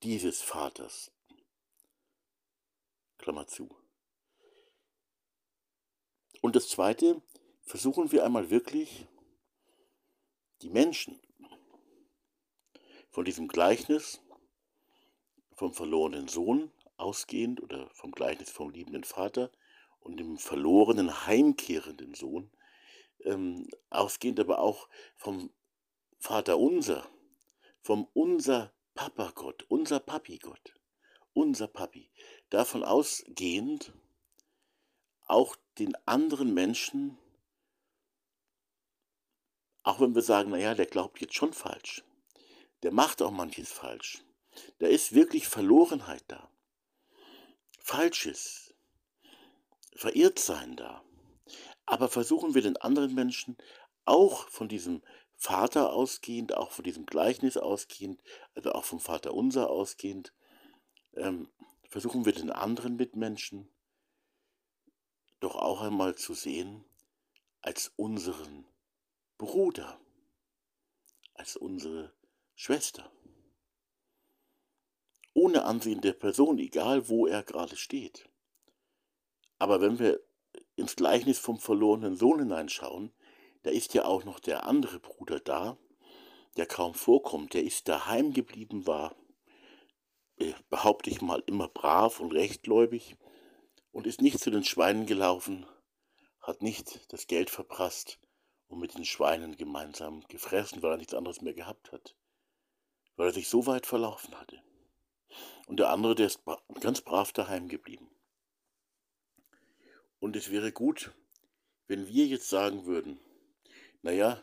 dieses Vaters. Klammer zu. Und das Zweite, versuchen wir einmal wirklich die Menschen von diesem Gleichnis vom verlorenen Sohn ausgehend oder vom Gleichnis vom liebenden Vater und dem verlorenen heimkehrenden Sohn ähm, ausgehend, aber auch vom Vater unser, vom unser Papa Gott, unser Papi Gott, unser Papi, davon ausgehend auch den anderen Menschen, auch wenn wir sagen, naja, der glaubt jetzt schon falsch, der macht auch manches falsch, da ist wirklich Verlorenheit da, Falsches, Verirrtsein da. Aber versuchen wir den anderen Menschen auch von diesem Vater ausgehend, auch von diesem Gleichnis ausgehend, also auch vom Vater unser ausgehend, ähm, versuchen wir den anderen Mitmenschen doch auch einmal zu sehen als unseren Bruder, als unsere Schwester. Ohne Ansehen der Person, egal wo er gerade steht. Aber wenn wir ins Gleichnis vom verlorenen Sohn hineinschauen, da ist ja auch noch der andere Bruder da, der kaum vorkommt, der ist daheim geblieben, war, äh, behaupte ich mal, immer brav und rechtgläubig und ist nicht zu den Schweinen gelaufen, hat nicht das Geld verprasst und mit den Schweinen gemeinsam gefressen, weil er nichts anderes mehr gehabt hat, weil er sich so weit verlaufen hatte. Und der andere, der ist ganz brav daheim geblieben. Und es wäre gut, wenn wir jetzt sagen würden, naja,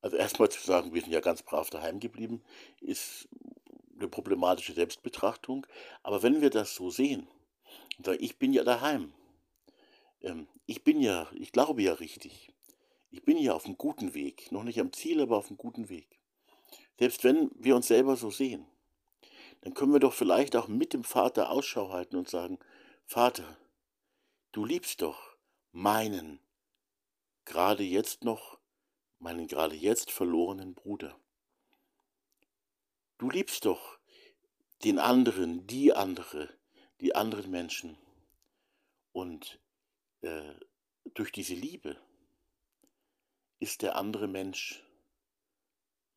also erstmal zu sagen, wir sind ja ganz brav daheim geblieben, ist eine problematische Selbstbetrachtung. Aber wenn wir das so sehen und sagen, ich bin ja daheim, ähm, ich bin ja, ich glaube ja richtig, ich bin ja auf einem guten Weg, noch nicht am Ziel, aber auf einem guten Weg. Selbst wenn wir uns selber so sehen, dann können wir doch vielleicht auch mit dem Vater Ausschau halten und sagen, Vater, Du liebst doch meinen, gerade jetzt noch, meinen gerade jetzt verlorenen Bruder. Du liebst doch den anderen, die andere, die anderen Menschen. Und äh, durch diese Liebe ist der andere Mensch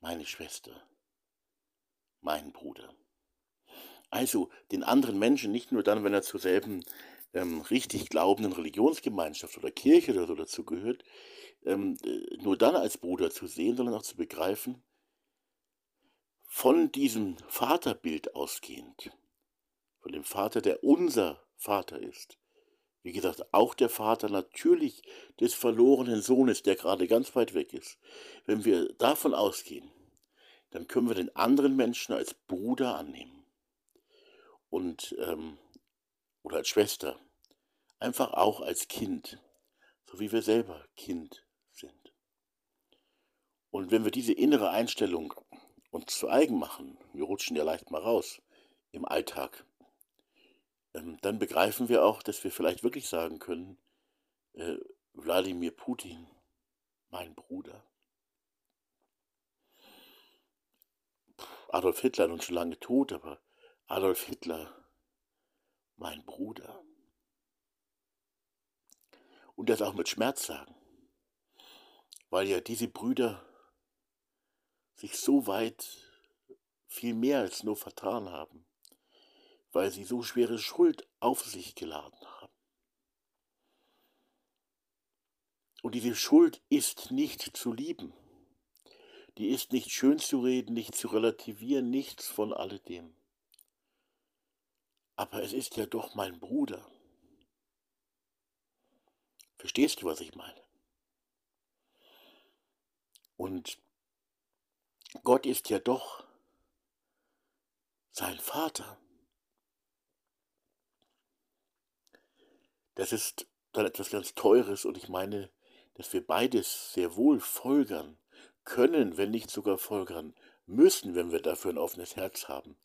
meine Schwester, mein Bruder. Also den anderen Menschen nicht nur dann, wenn er zur selben ähm, richtig glaubenden Religionsgemeinschaft oder Kirche oder so dazugehört, ähm, äh, nur dann als Bruder zu sehen, sondern auch zu begreifen, von diesem Vaterbild ausgehend, von dem Vater, der unser Vater ist, wie gesagt, auch der Vater natürlich des verlorenen Sohnes, der gerade ganz weit weg ist. Wenn wir davon ausgehen, dann können wir den anderen Menschen als Bruder annehmen. Und ähm, oder als Schwester, einfach auch als Kind, so wie wir selber Kind sind. Und wenn wir diese innere Einstellung uns zu eigen machen, wir rutschen ja leicht mal raus im Alltag, ähm, dann begreifen wir auch, dass wir vielleicht wirklich sagen können, äh, Wladimir Putin, mein Bruder. Adolf Hitler nun schon lange tot, aber Adolf Hitler mein Bruder. Und das auch mit Schmerz sagen, weil ja diese Brüder sich so weit viel mehr als nur vertan haben, weil sie so schwere Schuld auf sich geladen haben. Und diese Schuld ist nicht zu lieben. Die ist nicht schön zu reden, nicht zu relativieren, nichts von alledem. Aber es ist ja doch mein Bruder. Verstehst du, was ich meine? Und Gott ist ja doch sein Vater. Das ist dann etwas ganz Teures und ich meine, dass wir beides sehr wohl folgern können, wenn nicht sogar folgern müssen, wenn wir dafür ein offenes Herz haben.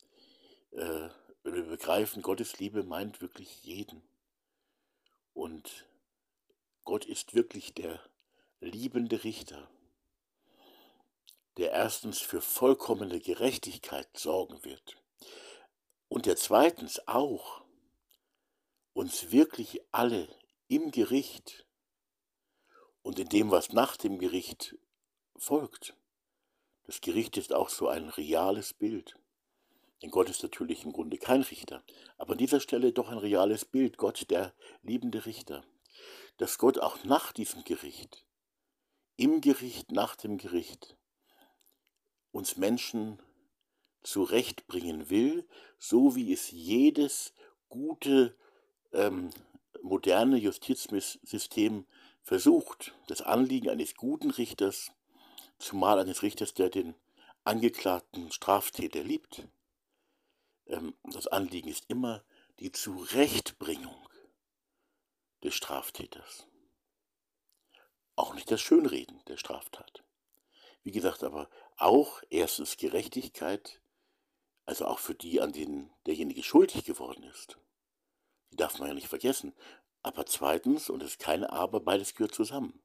Äh, wenn wir begreifen, Gottes Liebe meint wirklich jeden. Und Gott ist wirklich der liebende Richter der erstens für vollkommene Gerechtigkeit sorgen wird und der zweitens auch uns wirklich alle im Gericht und in dem, was nach dem Gericht folgt. Das Gericht ist auch so ein reales Bild. Denn Gott ist natürlich im Grunde kein Richter, aber an dieser Stelle doch ein reales Bild, Gott der liebende Richter. Dass Gott auch nach diesem Gericht, im Gericht, nach dem Gericht, uns Menschen zurechtbringen will, so wie es jedes gute ähm, moderne Justizsystem versucht. Das Anliegen eines guten Richters, zumal eines Richters, der den angeklagten Straftäter liebt. Ähm, das Anliegen ist immer die Zurechtbringung des Straftäters. Auch nicht das Schönreden der Straftat. Wie gesagt, aber auch erstens Gerechtigkeit, also auch für die, an denen derjenige schuldig geworden ist. Die darf man ja nicht vergessen. Aber zweitens, und es ist keine Aber, beides gehört zusammen.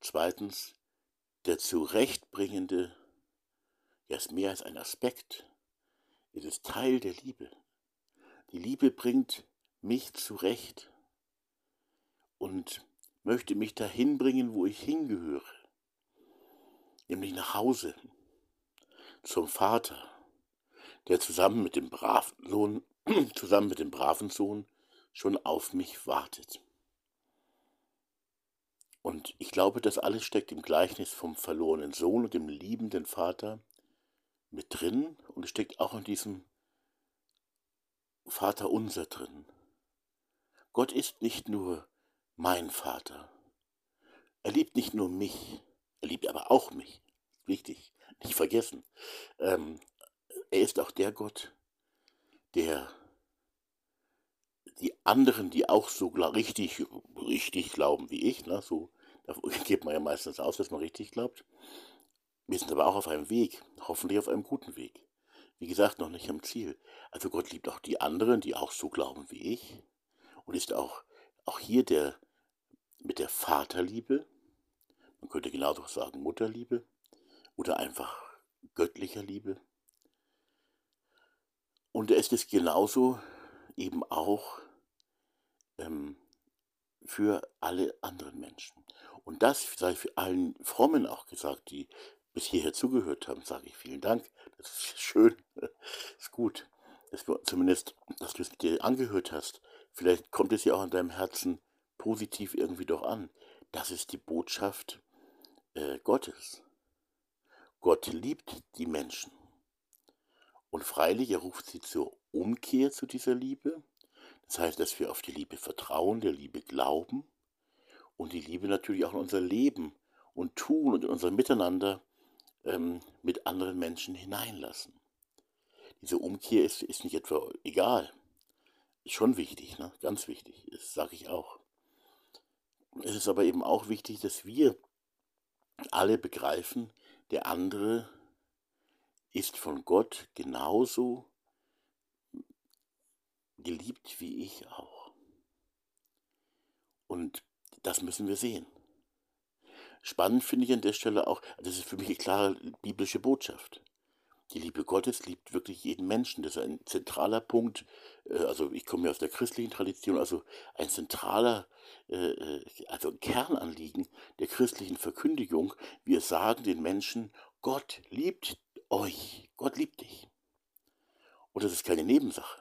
Zweitens, der zurechtbringende, ja, ist mehr als ein Aspekt. Es ist Teil der Liebe. Die Liebe bringt mich zurecht und möchte mich dahin bringen, wo ich hingehöre nämlich nach Hause zum Vater, der zusammen mit dem braven Sohn, *clears throat* zusammen mit dem braven Sohn schon auf mich wartet. Und ich glaube, das alles steckt im Gleichnis vom verlorenen Sohn und dem liebenden Vater mit drin und steckt auch in diesem Vater unser drin. Gott ist nicht nur mein Vater. Er liebt nicht nur mich, er liebt aber auch mich. Wichtig, nicht vergessen. Ähm, er ist auch der Gott, der die anderen, die auch so richtig, richtig glauben wie ich, ne, so da *laughs* geht man ja meistens aus, dass man richtig glaubt. Wir sind aber auch auf einem Weg, hoffentlich auf einem guten Weg. Wie gesagt, noch nicht am Ziel. Also Gott liebt auch die anderen, die auch so glauben wie ich. Und ist auch, auch hier der mit der Vaterliebe, man könnte genauso sagen Mutterliebe oder einfach göttlicher Liebe. Und er ist es genauso eben auch ähm, für alle anderen Menschen. Und das sei für allen Frommen auch gesagt, die bis hierher zugehört haben, sage ich vielen Dank. Das ist schön, das *laughs* ist gut, dass du zumindest, dass du es dir angehört hast. Vielleicht kommt es ja auch an deinem Herzen positiv irgendwie doch an. Das ist die Botschaft äh, Gottes. Gott liebt die Menschen. Und freilich, er ruft sie zur Umkehr zu dieser Liebe. Das heißt, dass wir auf die Liebe vertrauen, der Liebe glauben und die Liebe natürlich auch in unser Leben und Tun und in unser Miteinander ähm, mit anderen Menschen hineinlassen. Diese Umkehr ist, ist nicht etwa egal. Ist schon wichtig, ne? ganz wichtig, das sage ich auch. Es ist aber eben auch wichtig, dass wir alle begreifen, der andere ist von Gott genauso geliebt wie ich auch. Und das müssen wir sehen. Spannend finde ich an der Stelle auch, das ist für mich eine klare biblische Botschaft. Die Liebe Gottes liebt wirklich jeden Menschen. Das ist ein zentraler Punkt. Äh, also ich komme ja aus der christlichen Tradition, also ein zentraler, äh, äh, also ein Kernanliegen der christlichen Verkündigung. Wir sagen den Menschen, Gott liebt euch, Gott liebt dich. Und das ist keine Nebensache.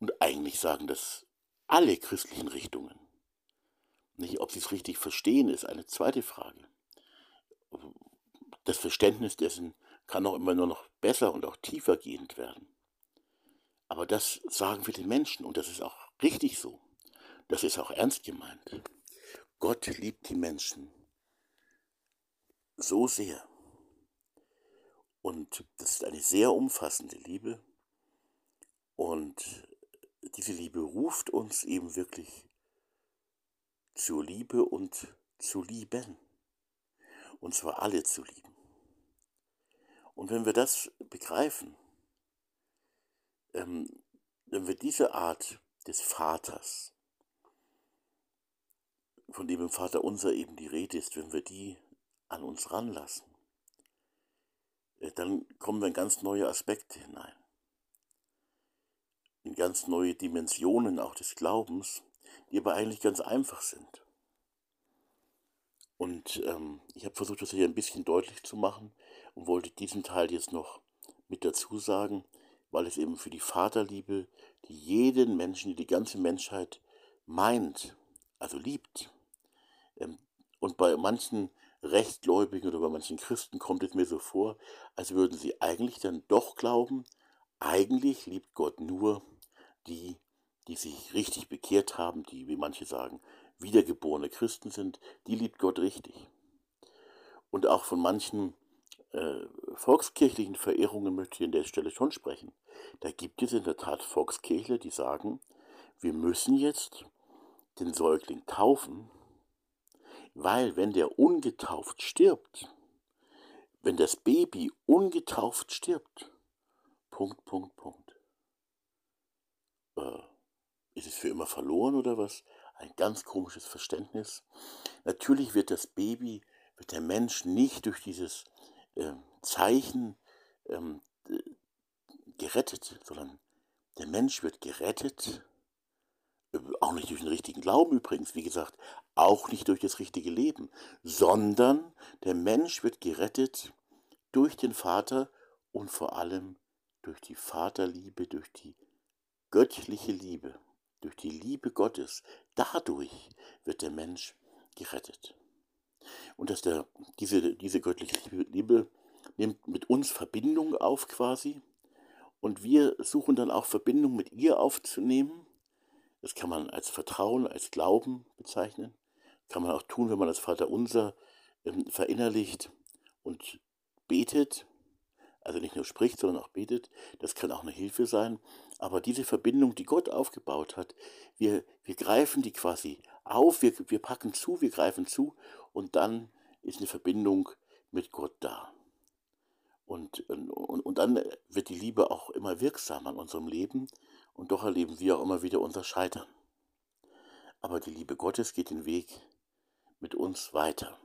Und eigentlich sagen das alle christlichen Richtungen. Nicht, ob sie es richtig verstehen, ist eine zweite Frage. Das Verständnis dessen kann auch immer nur noch besser und auch tiefer gehend werden. Aber das sagen wir den Menschen und das ist auch richtig so. Das ist auch ernst gemeint. Gott liebt die Menschen so sehr. Und das ist eine sehr umfassende Liebe. Und diese Liebe ruft uns eben wirklich zur Liebe und zu lieben. Und zwar alle zu lieben. Und wenn wir das begreifen, ähm, wenn wir diese Art des Vaters, von dem im Vater unser eben die Rede ist, wenn wir die an uns ranlassen, äh, dann kommen wir in ganz neue Aspekte hinein, in ganz neue Dimensionen auch des Glaubens, die aber eigentlich ganz einfach sind. Und ähm, ich habe versucht, das hier ein bisschen deutlich zu machen und wollte diesen Teil jetzt noch mit dazu sagen, weil es eben für die Vaterliebe, die jeden Menschen, die die ganze Menschheit meint, also liebt. Ähm, und bei manchen Rechtgläubigen oder bei manchen Christen kommt es mir so vor, als würden sie eigentlich dann doch glauben, eigentlich liebt Gott nur die, die sich richtig bekehrt haben, die, wie manche sagen, wiedergeborene Christen sind, die liebt Gott richtig. Und auch von manchen äh, volkskirchlichen Verehrungen möchte ich an der Stelle schon sprechen. Da gibt es in der Tat Volkskirchler, die sagen, wir müssen jetzt den Säugling taufen, weil wenn der ungetauft stirbt, wenn das Baby ungetauft stirbt, Punkt, Punkt, Punkt. Äh, ist es für immer verloren oder was? Ein ganz komisches Verständnis. Natürlich wird das Baby, wird der Mensch nicht durch dieses äh, Zeichen ähm, gerettet, sondern der Mensch wird gerettet, äh, auch nicht durch den richtigen Glauben übrigens, wie gesagt, auch nicht durch das richtige Leben, sondern der Mensch wird gerettet durch den Vater und vor allem durch die Vaterliebe, durch die göttliche Liebe durch die Liebe Gottes, dadurch wird der Mensch gerettet. Und dass der, diese, diese göttliche Liebe nimmt mit uns Verbindung auf quasi. Und wir suchen dann auch Verbindung mit ihr aufzunehmen. Das kann man als Vertrauen, als Glauben bezeichnen. Kann man auch tun, wenn man das Vaterunser ähm, verinnerlicht und betet also nicht nur spricht, sondern auch betet, das kann auch eine Hilfe sein. Aber diese Verbindung, die Gott aufgebaut hat, wir, wir greifen die quasi auf, wir, wir packen zu, wir greifen zu und dann ist eine Verbindung mit Gott da. Und, und, und dann wird die Liebe auch immer wirksam an unserem Leben und doch erleben wir auch immer wieder unser Scheitern. Aber die Liebe Gottes geht den Weg mit uns weiter.